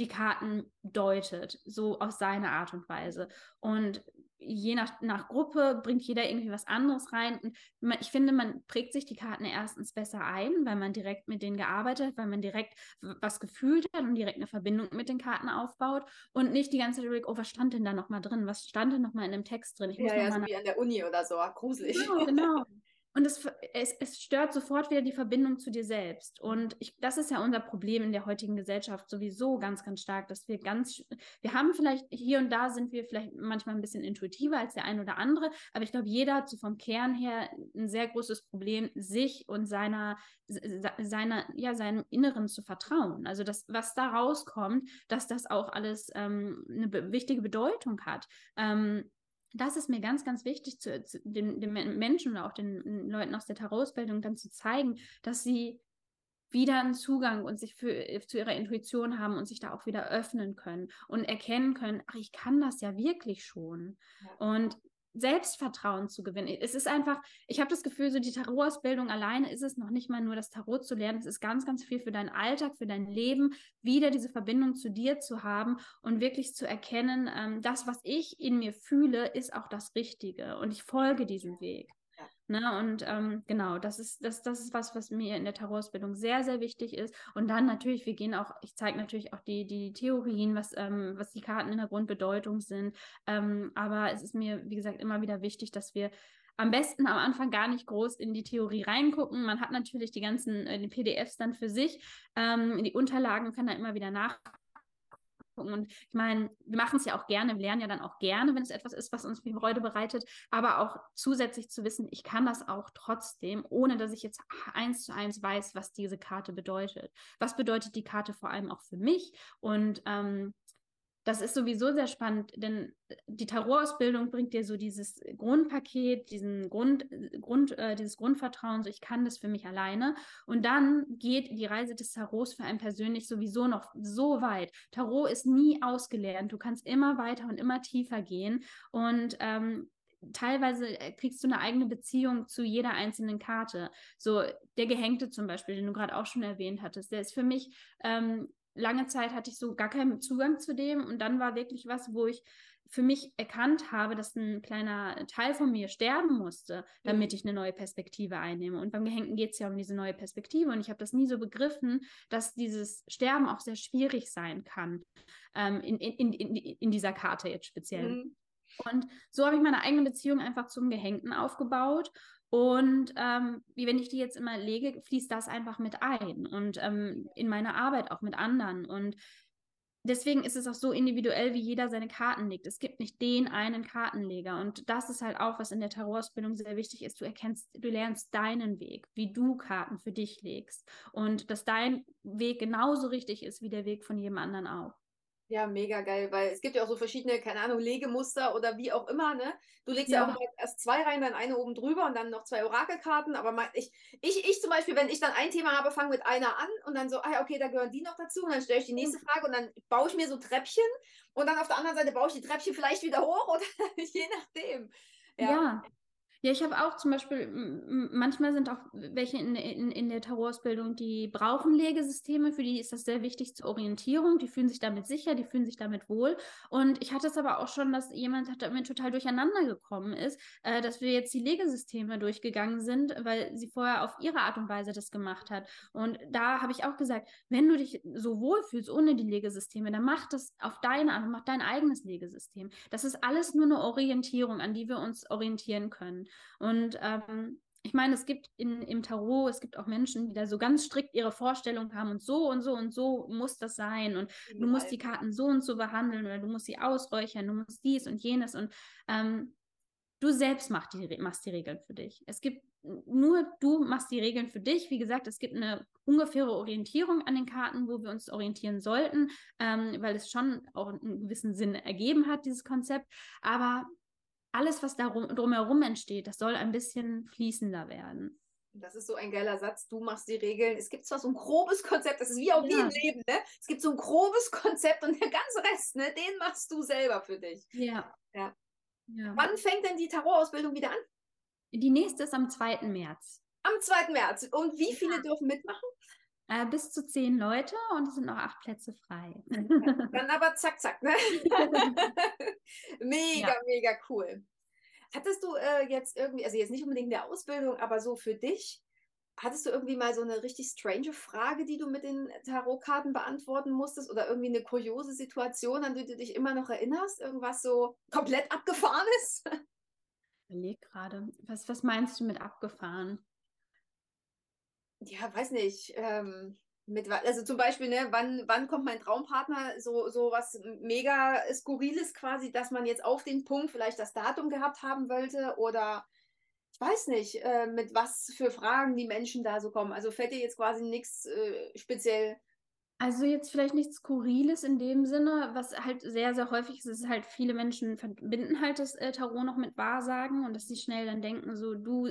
die Karten deutet, so auf seine Art und Weise. Und je nach, nach Gruppe bringt jeder irgendwie was anderes rein. Und man, ich finde, man prägt sich die Karten erstens besser ein, weil man direkt mit denen gearbeitet hat, weil man direkt was gefühlt hat und direkt eine Verbindung mit den Karten aufbaut und nicht die ganze Zeit oh, was stand denn da nochmal drin? Was stand denn nochmal in dem Text drin? Ich muss ja, ja, so wie an der Uni oder so, gruselig. Genau, genau. Und es, es, es stört sofort wieder die Verbindung zu dir selbst. Und ich, das ist ja unser Problem in der heutigen Gesellschaft sowieso ganz, ganz stark, dass wir ganz, wir haben vielleicht hier und da sind wir vielleicht manchmal ein bisschen intuitiver als der ein oder andere, aber ich glaube, jeder hat so vom Kern her ein sehr großes Problem, sich und seiner, seiner, ja, seinem Inneren zu vertrauen. Also das, was da rauskommt, dass das auch alles ähm, eine wichtige Bedeutung hat. Ähm, das ist mir ganz, ganz wichtig, zu, zu den, den, Menschen oder auch den Leuten aus der Tarot-Ausbildung dann zu zeigen, dass sie wieder einen Zugang und sich für, zu ihrer Intuition haben und sich da auch wieder öffnen können und erkennen können, ach, ich kann das ja wirklich schon. Ja. Und Selbstvertrauen zu gewinnen. Es ist einfach, ich habe das Gefühl, so die Tarot-Ausbildung alleine ist es noch nicht mal nur das Tarot zu lernen. Es ist ganz, ganz viel für deinen Alltag, für dein Leben, wieder diese Verbindung zu dir zu haben und wirklich zu erkennen, ähm, das, was ich in mir fühle, ist auch das Richtige und ich folge diesem Weg. Ne? Und ähm, genau, das ist, das, das ist was, was mir in der Tarotausbildung sehr, sehr wichtig ist. Und dann natürlich, wir gehen auch, ich zeige natürlich auch die, die Theorien, was, ähm, was die Karten in der Grundbedeutung sind. Ähm, aber es ist mir, wie gesagt, immer wieder wichtig, dass wir am besten am Anfang gar nicht groß in die Theorie reingucken. Man hat natürlich die ganzen äh, die PDFs dann für sich, ähm, die Unterlagen kann dann immer wieder nach gucken. Und ich meine, wir machen es ja auch gerne, wir lernen ja dann auch gerne, wenn es etwas ist, was uns viel Freude bereitet, aber auch zusätzlich zu wissen, ich kann das auch trotzdem, ohne dass ich jetzt eins zu eins weiß, was diese Karte bedeutet. Was bedeutet die Karte vor allem auch für mich? Und ähm, das ist sowieso sehr spannend, denn die Tarot-Ausbildung bringt dir so dieses Grundpaket, diesen Grund, Grund, äh, dieses Grundvertrauen, so ich kann das für mich alleine. Und dann geht die Reise des Tarots für einen persönlich sowieso noch so weit. Tarot ist nie ausgelernt. Du kannst immer weiter und immer tiefer gehen. Und ähm, teilweise äh, kriegst du eine eigene Beziehung zu jeder einzelnen Karte. So der Gehängte zum Beispiel, den du gerade auch schon erwähnt hattest, der ist für mich ähm, lange Zeit hatte ich so gar keinen Zugang zu dem und dann war wirklich was, wo ich für mich erkannt habe, dass ein kleiner Teil von mir sterben musste, damit ich eine neue Perspektive einnehme. Und beim Gehängten geht es ja um diese neue Perspektive und ich habe das nie so begriffen, dass dieses Sterben auch sehr schwierig sein kann ähm, in, in, in, in, dieser Karte jetzt speziell. Mhm. Und so habe ich meine eigene Beziehung einfach zum Gehängten aufgebaut und ähm, wie wenn ich die jetzt immer lege, fließt das einfach mit ein und ähm, in meine Arbeit auch mit anderen. Und deswegen ist es auch so individuell, wie jeder seine Karten legt. Es gibt nicht den einen Kartenleger. Und das ist halt auch, was in der Tarotausbildung sehr wichtig ist. Du erkennst, du lernst deinen Weg, wie du Karten für dich legst. Und dass dein Weg genauso richtig ist wie der Weg von jedem anderen auch. Ja, mega geil, weil es gibt ja auch so verschiedene, keine Ahnung, Legemuster oder wie auch immer, ne? Du legst ja, ja auch erst zwei rein, dann eine oben drüber und dann noch zwei Orakelkarten. Aber mein, ich, ich, ich zum Beispiel, wenn ich dann ein Thema habe, fange mit einer an und dann so, ah ja, okay, da gehören die noch dazu und dann stelle ich die nächste Frage und dann baue ich mir so Treppchen und dann auf der anderen Seite baue ich die Treppchen vielleicht wieder hoch oder je nachdem. Ja. ja. Ja, ich habe auch zum Beispiel, manchmal sind auch welche in, in, in der Tarotausbildung, die brauchen Legesysteme, für die ist das sehr wichtig zur Orientierung, die fühlen sich damit sicher, die fühlen sich damit wohl. Und ich hatte es aber auch schon, dass jemand damit total durcheinander gekommen ist, äh, dass wir jetzt die Legesysteme durchgegangen sind, weil sie vorher auf ihre Art und Weise das gemacht hat. Und da habe ich auch gesagt, wenn du dich so wohl fühlst ohne die Legesysteme, dann mach das auf deine Art und mach dein eigenes Legesystem. Das ist alles nur eine Orientierung, an die wir uns orientieren können. Und ähm, ich meine, es gibt in, im Tarot, es gibt auch Menschen, die da so ganz strikt ihre Vorstellung haben und so und so und so muss das sein und du musst die Karten so und so behandeln oder du musst sie ausräuchern, du musst dies und jenes und ähm, du selbst machst die, machst die Regeln für dich. Es gibt nur du machst die Regeln für dich. Wie gesagt, es gibt eine ungefähre Orientierung an den Karten, wo wir uns orientieren sollten, ähm, weil es schon auch einen gewissen Sinn ergeben hat, dieses Konzept. Aber alles, was darum, drumherum entsteht, das soll ein bisschen fließender werden. Das ist so ein geiler Satz. Du machst die Regeln. Es gibt zwar so ein grobes Konzept, das ist wie auch ja. wie im Leben, ne? Es gibt so ein grobes Konzept und der ganze Rest, ne, den machst du selber für dich. Ja. ja. ja. Wann fängt denn die Tarot-Ausbildung wieder an? Die nächste ist am 2. März. Am 2. März. Und wie viele ja. dürfen mitmachen? Äh, bis zu zehn Leute und es sind noch acht Plätze frei. Dann aber zack, zack, ne? mega, ja. mega cool. Hattest du äh, jetzt irgendwie, also jetzt nicht unbedingt in der Ausbildung, aber so für dich, hattest du irgendwie mal so eine richtig strange Frage, die du mit den Tarotkarten beantworten musstest oder irgendwie eine kuriose Situation, an die du dich immer noch erinnerst? Irgendwas so komplett abgefahrenes? überlege gerade. Was, was meinst du mit abgefahren? Ja, weiß nicht. Ähm, mit, also zum Beispiel, ne, wann, wann kommt mein Traumpartner? So, so was mega Skurriles quasi, dass man jetzt auf den Punkt vielleicht das Datum gehabt haben wollte oder ich weiß nicht, äh, mit was für Fragen die Menschen da so kommen. Also fällt dir jetzt quasi nichts äh, speziell also jetzt vielleicht nichts Skurriles in dem Sinne, was halt sehr, sehr häufig ist, ist halt, viele Menschen verbinden halt das äh, Tarot noch mit Wahrsagen und dass sie schnell dann denken, so, du,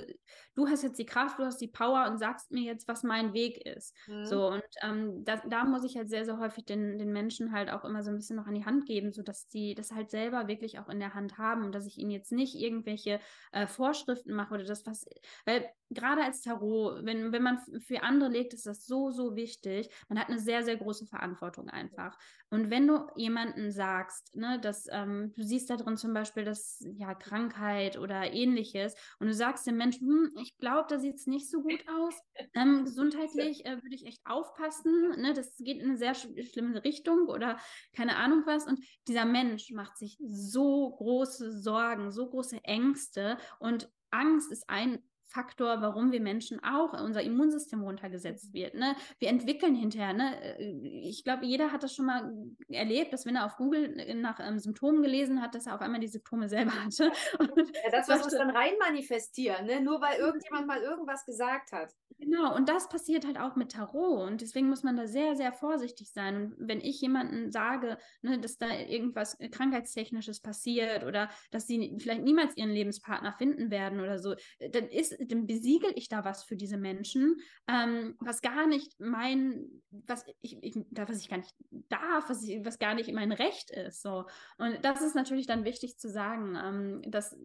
du hast jetzt die Kraft, du hast die Power und sagst mir jetzt, was mein Weg ist. Mhm. So, und ähm, da, da muss ich halt sehr, sehr häufig den, den Menschen halt auch immer so ein bisschen noch an die Hand geben, sodass die das halt selber wirklich auch in der Hand haben und dass ich ihnen jetzt nicht irgendwelche äh, Vorschriften mache oder das, was, weil gerade als Tarot, wenn, wenn man für andere legt, ist das so, so wichtig. Man hat eine sehr, sehr große Verantwortung einfach. Und wenn du jemanden sagst, ne, dass ähm, du siehst da drin zum Beispiel das ja Krankheit oder ähnliches und du sagst dem Menschen, hm, ich glaube, da sieht es nicht so gut aus. Ähm, gesundheitlich äh, würde ich echt aufpassen. Ne, das geht in eine sehr sch schlimme Richtung oder keine Ahnung was. Und dieser Mensch macht sich so große Sorgen, so große Ängste und Angst ist ein Faktor, warum wir Menschen auch unser Immunsystem runtergesetzt wird. Ne? Wir entwickeln hinterher. Ne? Ich glaube, jeder hat das schon mal erlebt, dass wenn er auf Google nach ähm, Symptomen gelesen hat, dass er auf einmal die Symptome selber hatte. ja, das, was uns dann rein manifestieren, ne? nur weil irgendjemand mal irgendwas gesagt hat. Genau, und das passiert halt auch mit Tarot. Und deswegen muss man da sehr, sehr vorsichtig sein. Und wenn ich jemandem sage, ne, dass da irgendwas krankheitstechnisches passiert oder dass sie vielleicht niemals ihren Lebenspartner finden werden oder so, dann ist dann besiegel ich da was für diese Menschen, ähm, was gar nicht mein, was ich, ich, was ich gar nicht darf, was, ich, was gar nicht mein Recht ist. So. Und das ist natürlich dann wichtig zu sagen, ähm, dass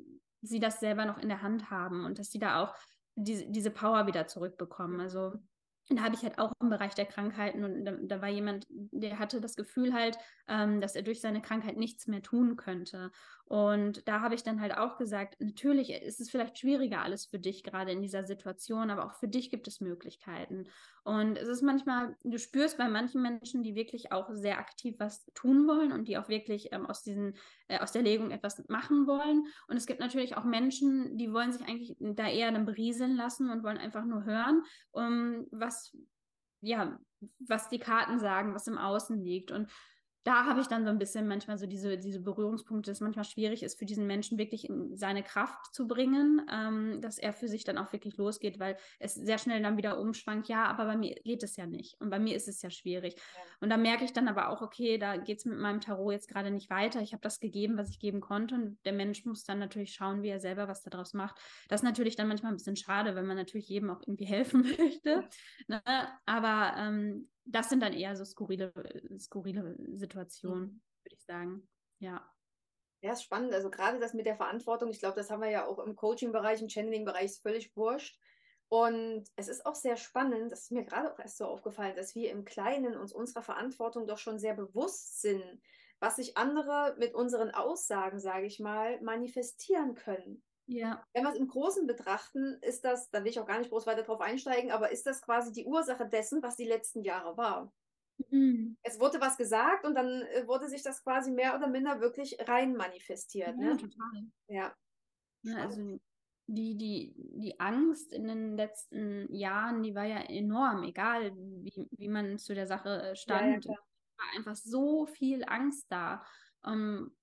sie das selber noch in der Hand haben und dass sie da auch diese, diese Power wieder zurückbekommen. Also da habe ich halt auch im Bereich der Krankheiten und da, da war jemand, der hatte das Gefühl halt, ähm, dass er durch seine Krankheit nichts mehr tun könnte. Und da habe ich dann halt auch gesagt, natürlich ist es vielleicht schwieriger alles für dich gerade in dieser Situation, aber auch für dich gibt es Möglichkeiten. Und es ist manchmal, du spürst bei manchen Menschen, die wirklich auch sehr aktiv was tun wollen und die auch wirklich ähm, aus diesen, äh, aus der Legung etwas machen wollen. Und es gibt natürlich auch Menschen, die wollen sich eigentlich da eher dann berieseln lassen und wollen einfach nur hören, um was, ja, was die Karten sagen, was im Außen liegt. Und da habe ich dann so ein bisschen manchmal so diese, diese Berührungspunkte, dass es manchmal schwierig ist, für diesen Menschen wirklich in seine Kraft zu bringen, ähm, dass er für sich dann auch wirklich losgeht, weil es sehr schnell dann wieder umschwankt, ja, aber bei mir geht es ja nicht und bei mir ist es ja schwierig. Ja. Und da merke ich dann aber auch, okay, da geht es mit meinem Tarot jetzt gerade nicht weiter. Ich habe das gegeben, was ich geben konnte und der Mensch muss dann natürlich schauen, wie er selber was daraus macht. Das ist natürlich dann manchmal ein bisschen schade, wenn man natürlich jedem auch irgendwie helfen möchte. Ne? Aber ähm, das sind dann eher so skurrile, skurrile Situationen, mhm. würde ich sagen. Ja. Ja, ist spannend. Also gerade das mit der Verantwortung, ich glaube, das haben wir ja auch im Coaching-Bereich, im Channeling-Bereich, ist völlig wurscht. Und es ist auch sehr spannend, das ist mir gerade auch erst so aufgefallen, dass wir im Kleinen uns unserer Verantwortung doch schon sehr bewusst sind, was sich andere mit unseren Aussagen, sage ich mal, manifestieren können. Ja. Wenn wir es im Großen betrachten, ist das, da will ich auch gar nicht groß weiter drauf einsteigen, aber ist das quasi die Ursache dessen, was die letzten Jahre war? Mhm. Es wurde was gesagt und dann äh, wurde sich das quasi mehr oder minder wirklich rein manifestiert. Ja, ne? total. Ja. ja also die, die, die Angst in den letzten Jahren, die war ja enorm, egal wie, wie man zu der Sache äh, stand. Ja, ja, war einfach so viel Angst da. Um, ähm,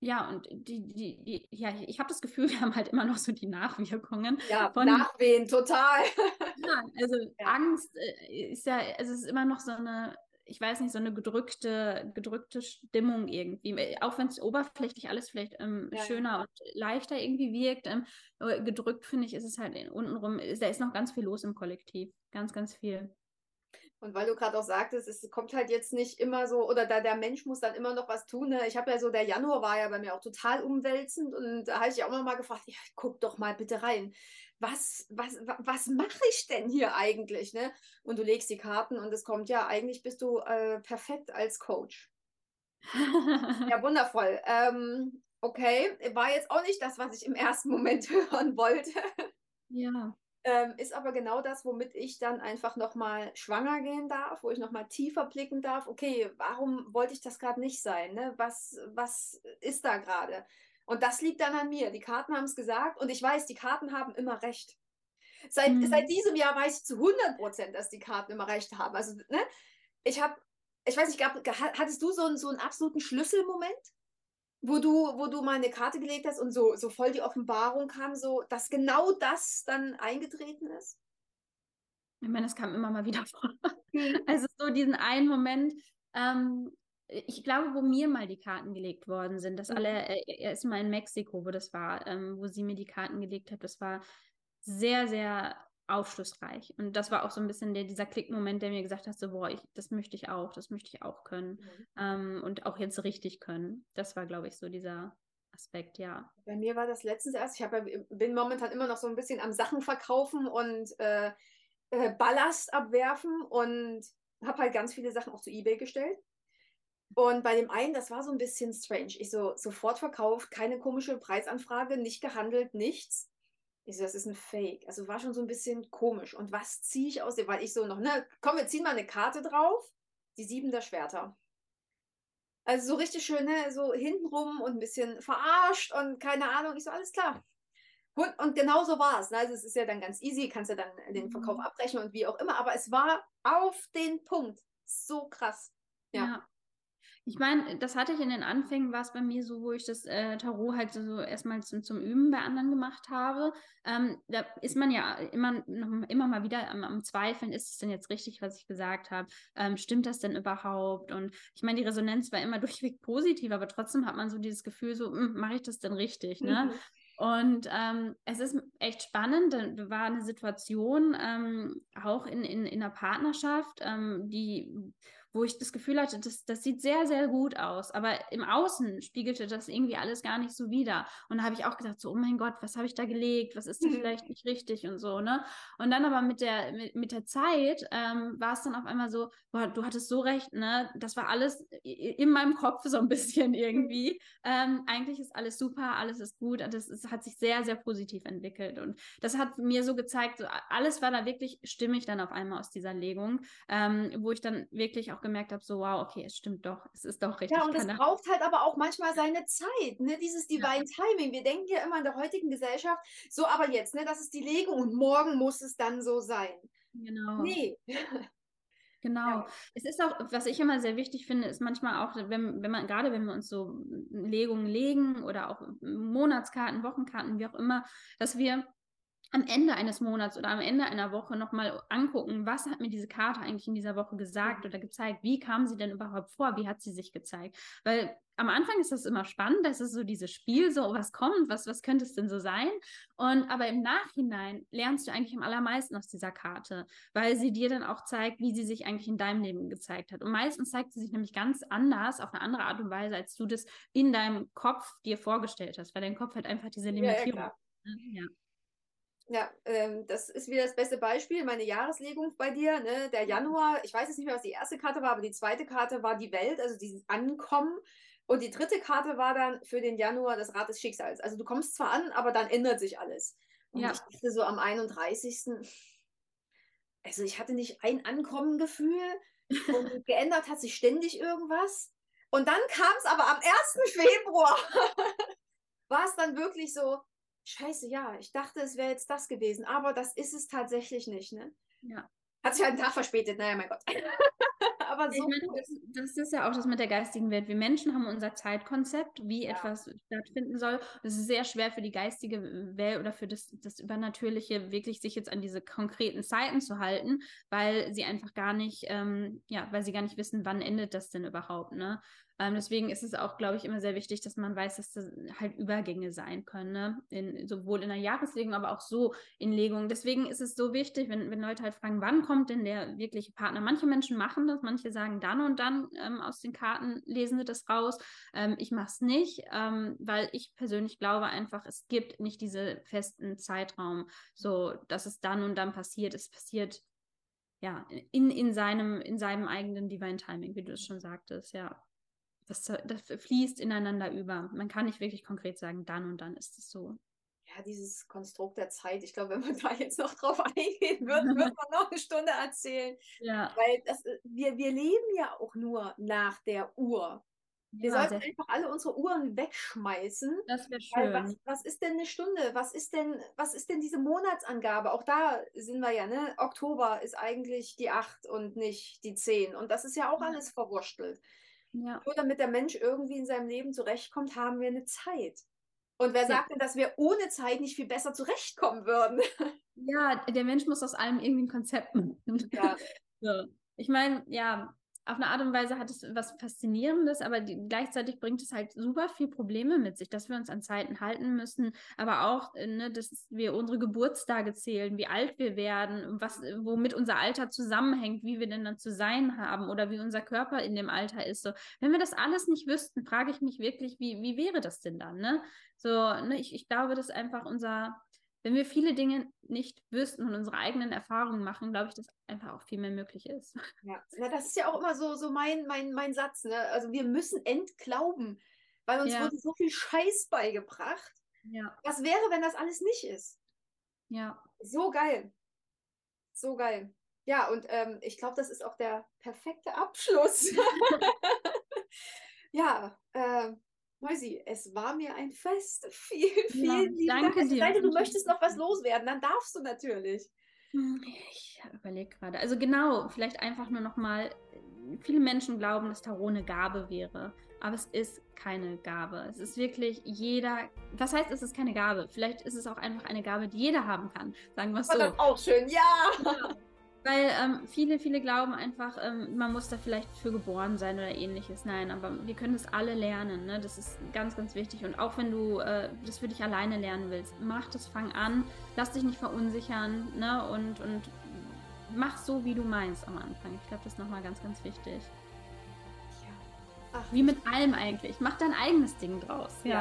ja, und die, die, die, ja, ich habe das Gefühl, wir haben halt immer noch so die Nachwirkungen. Ja, von, Nachwehen, total. ja, also ja. Angst äh, ist ja, also es ist immer noch so eine, ich weiß nicht, so eine gedrückte, gedrückte Stimmung irgendwie. Auch wenn es oberflächlich alles vielleicht ähm, ja, schöner und leichter irgendwie wirkt, ähm, gedrückt finde ich, ist es halt untenrum, da ist noch ganz viel los im Kollektiv. Ganz, ganz viel. Und weil du gerade auch sagtest, es kommt halt jetzt nicht immer so, oder da der Mensch muss dann immer noch was tun. Ne? Ich habe ja so, der Januar war ja bei mir auch total umwälzend und da habe ich auch immer mal gefragt, ja, guck doch mal bitte rein. Was, was, was mache ich denn hier eigentlich? Ne? Und du legst die Karten und es kommt ja, eigentlich bist du äh, perfekt als Coach. ja, wundervoll. Ähm, okay, war jetzt auch nicht das, was ich im ersten Moment hören wollte. Ja. Ähm, ist aber genau das, womit ich dann einfach nochmal schwanger gehen darf, wo ich nochmal tiefer blicken darf. Okay, warum wollte ich das gerade nicht sein? Ne? Was, was ist da gerade? Und das liegt dann an mir. Die Karten haben es gesagt und ich weiß, die Karten haben immer recht. Seit, mhm. seit diesem Jahr weiß ich zu 100 Prozent, dass die Karten immer recht haben. Also, ne? Ich habe, ich weiß nicht, gab, hattest du so einen, so einen absoluten Schlüsselmoment, wo du, wo du mal eine Karte gelegt hast und so, so voll die Offenbarung kam, so, dass genau das dann eingetreten ist? Ich meine, das kam immer mal wieder vor. Mhm. Also so diesen einen Moment, ähm, ich glaube, wo mir mal die Karten gelegt worden sind, das mhm. alle äh, erst mal in Mexiko, wo das war, ähm, wo sie mir die Karten gelegt hat, das war sehr, sehr aufschlussreich. Und das war auch so ein bisschen der, dieser Klickmoment, der mir gesagt hat, so, boah, ich, das möchte ich auch, das möchte ich auch können. Mhm. Ähm, und auch jetzt richtig können. Das war, glaube ich, so dieser Aspekt, ja. Bei mir war das letztens erst, ich hab, bin momentan immer noch so ein bisschen am Sachen verkaufen und äh, äh, Ballast abwerfen und habe halt ganz viele Sachen auch zu Ebay gestellt. Und bei dem einen, das war so ein bisschen strange. Ich so, sofort verkauft, keine komische Preisanfrage, nicht gehandelt, nichts. Ich so, das ist ein Fake. Also war schon so ein bisschen komisch. Und was ziehe ich aus dem? Weil ich so noch, ne, komm, wir ziehen mal eine Karte drauf. Die sieben der Schwerter. Also so richtig schön, ne, so hintenrum und ein bisschen verarscht und keine Ahnung. Ich so, alles klar. Und, und genau so war es. Ne? Also es ist ja dann ganz easy, kannst ja dann den Verkauf mhm. abbrechen und wie auch immer. Aber es war auf den Punkt. So krass. ja. ja. Ich meine, das hatte ich in den Anfängen, war es bei mir so, wo ich das äh, Tarot halt so, so erstmal zum, zum, Üben bei anderen gemacht habe. Ähm, da ist man ja immer, noch, immer mal wieder am, am, Zweifeln, ist es denn jetzt richtig, was ich gesagt habe? Ähm, stimmt das denn überhaupt? Und ich meine, die Resonanz war immer durchweg positiv, aber trotzdem hat man so dieses Gefühl, so, hm, mache ich das denn richtig? Ne? Mhm. Und ähm, es ist echt spannend. Da war eine Situation ähm, auch in, in, in einer Partnerschaft, ähm, die wo ich das Gefühl hatte, das, das sieht sehr, sehr gut aus. Aber im Außen spiegelte das irgendwie alles gar nicht so wider. Und da habe ich auch gedacht, so, oh mein Gott, was habe ich da gelegt? Was ist da vielleicht nicht richtig und so, ne? Und dann aber mit der, mit, mit der Zeit ähm, war es dann auf einmal so, boah, du hattest so recht, ne? Das war alles in meinem Kopf so ein bisschen irgendwie. Ähm, eigentlich ist alles super, alles ist gut. Das ist, hat sich sehr, sehr positiv entwickelt. Und das hat mir so gezeigt, so, alles war da wirklich stimmig dann auf einmal aus dieser Legung, ähm, wo ich dann wirklich auch auch gemerkt habe, so wow, okay, es stimmt doch, es ist doch richtig. Ja, und es braucht halt aber auch manchmal seine Zeit, ne? Dieses Divine ja. Timing. Wir denken ja immer in der heutigen Gesellschaft, so aber jetzt, ne, das ist die Legung und morgen muss es dann so sein. Genau. Nee. Genau. Ja. Es ist auch, was ich immer sehr wichtig finde, ist manchmal auch, wenn, wenn man, gerade wenn wir uns so Legungen legen oder auch Monatskarten, Wochenkarten, wie auch immer, dass wir am Ende eines Monats oder am Ende einer Woche nochmal angucken, was hat mir diese Karte eigentlich in dieser Woche gesagt oder gezeigt? Wie kam sie denn überhaupt vor? Wie hat sie sich gezeigt? Weil am Anfang ist das immer spannend, das ist so dieses Spiel, so was kommt, was, was könnte es denn so sein? Und aber im Nachhinein lernst du eigentlich am allermeisten aus dieser Karte, weil sie dir dann auch zeigt, wie sie sich eigentlich in deinem Leben gezeigt hat. Und meistens zeigt sie sich nämlich ganz anders, auf eine andere Art und Weise, als du das in deinem Kopf dir vorgestellt hast, weil dein Kopf hat einfach diese Limitierung. Ja, ja, ja. Ähm, das ist wieder das beste Beispiel, meine Jahreslegung bei dir. Ne? Der Januar, ich weiß jetzt nicht mehr, was die erste Karte war, aber die zweite Karte war die Welt, also dieses Ankommen. Und die dritte Karte war dann für den Januar das Rad des Schicksals. Also du kommst zwar an, aber dann ändert sich alles. Und ja. ich dachte so am 31. Also ich hatte nicht ein Ankommengefühl und geändert hat sich ständig irgendwas. Und dann kam es aber am 1. Februar. war es dann wirklich so, scheiße, ja, ich dachte, es wäre jetzt das gewesen, aber das ist es tatsächlich nicht, ne? Ja. Hat sich halt einen Tag verspätet, naja, mein Gott. aber so. Meine, das, das, ist ja auch das mit der geistigen Welt. Wir Menschen haben unser Zeitkonzept, wie ja. etwas stattfinden soll. Es ist sehr schwer für die geistige Welt oder für das, das Übernatürliche, wirklich sich jetzt an diese konkreten Zeiten zu halten, weil sie einfach gar nicht, ähm, ja, weil sie gar nicht wissen, wann endet das denn überhaupt, ne? Ähm, deswegen ist es auch, glaube ich, immer sehr wichtig, dass man weiß, dass das halt Übergänge sein können, ne? in, sowohl in der Jahreslegung, aber auch so in Legungen. Deswegen ist es so wichtig, wenn, wenn Leute halt fragen, wann kommt denn der wirkliche Partner? Manche Menschen machen das, manche sagen dann und dann ähm, aus den Karten lesen sie das raus. Ähm, ich mache es nicht, ähm, weil ich persönlich glaube einfach, es gibt nicht diesen festen Zeitraum, so dass es dann und dann passiert. Es passiert ja, in, in, seinem, in seinem eigenen Divine Timing, wie du es schon sagtest, ja das, das fließt ineinander über. Man kann nicht wirklich konkret sagen, dann und dann ist es so. Ja, dieses Konstrukt der Zeit, ich glaube, wenn man da jetzt noch drauf eingehen wird, wird man noch eine Stunde erzählen. Ja. Weil das, wir, wir leben ja auch nur nach der Uhr. Wir Ja, sollten einfach alle unsere Uhren wegschmeißen. das wäre Weil was, schön. was ist denn eine Stunde? Was ist denn, was ist denn diese Monatsangabe? Auch da sind wir ja, ne? Oktober ist eigentlich die 8 und nicht die 10. Und das ist ja auch alles verwurstelt. Ja. Nur damit der Mensch irgendwie in seinem Leben zurechtkommt, haben wir eine Zeit. Und wer sagt denn, dass wir ohne Zeit nicht viel besser zurechtkommen würden? Ja, der Mensch muss aus allem irgendwie ein Konzept machen. Ja. So. Ich meine, ja, auf eine Art und Weise hat es was Faszinierendes, aber die, gleichzeitig bringt es halt super viel Probleme mit sich, dass wir uns an Zeiten halten müssen, aber auch, äh, ne, dass wir unsere Geburtstage zählen, wie alt wir werden, was, womit unser Alter zusammenhängt, wie wir denn dann zu sein haben oder wie unser Körper in dem Alter ist. So, wenn wir das alles nicht wüssten, frage ich mich wirklich, wie, wie wäre das denn dann, ne? So, ne, ich, ich glaube, dass einfach unser wenn wir viele Dinge nicht wüssten und unsere eigenen Erfahrungen machen, glaube ich, dass einfach auch viel mehr möglich ist. Ja, na, das ist ja auch immer so, so mein, mein, mein Satz. Ne? Also wir müssen entglauben, weil uns Ja. wurde so viel Scheiß beigebracht. Ja, Was wäre, wenn das alles nicht ist? ja, So geil. So geil. Ja, und ähm, ich glaube, das ist auch der perfekte Abschluss. ja, äh, Mäusi, es war mir ein Fest. Vielen, vielen lieben danke Dank. Es dir. sei denn, du möchtest noch was loswerden, dann darfst du natürlich. Hm, Ich überlege gerade. Also genau, vielleicht einfach nur noch mal. Viele Menschen glauben, dass Tarot eine Gabe wäre, aber es ist keine Gabe. Es ist wirklich jeder. Was heißt, es ist keine Gabe? Vielleicht ist es auch einfach eine Gabe, die jeder haben kann. Sagen wir es War so. das auch schön, ja. Weil ähm, viele, viele glauben einfach, ähm, man muss da vielleicht für geboren sein oder ähnliches. Nein, aber wir können das alle lernen. Ne? Das ist ganz, ganz wichtig. Und auch wenn du äh, das für dich alleine lernen willst, mach das, fang an, lass dich nicht verunsichern ne? und, und mach so, wie du meinst am Anfang. Ich glaube, das ist nochmal ganz, ganz wichtig. Ach, Wie mit allem eigentlich. Mach dein eigenes Ding draus. ja. Ja.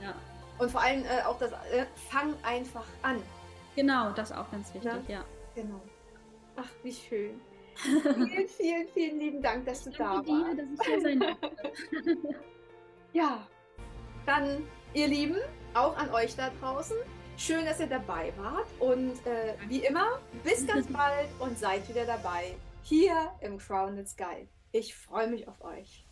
ja. ja. Und vor allem äh, auch das, äh, fang einfach an. Genau, das ist auch ganz wichtig, Ja. ja. Genau. Ach, wie schön. vielen, vielen, vielen lieben Dank, dass du da Danke dir, warst. dass ich hier sein durfte. Ja, dann, ihr Lieben, auch an euch da draußen. Schön, dass ihr dabei wart. Und äh, wie immer, bis ganz bald und seid wieder dabei hier im Crowned Sky. Ich freue mich auf euch.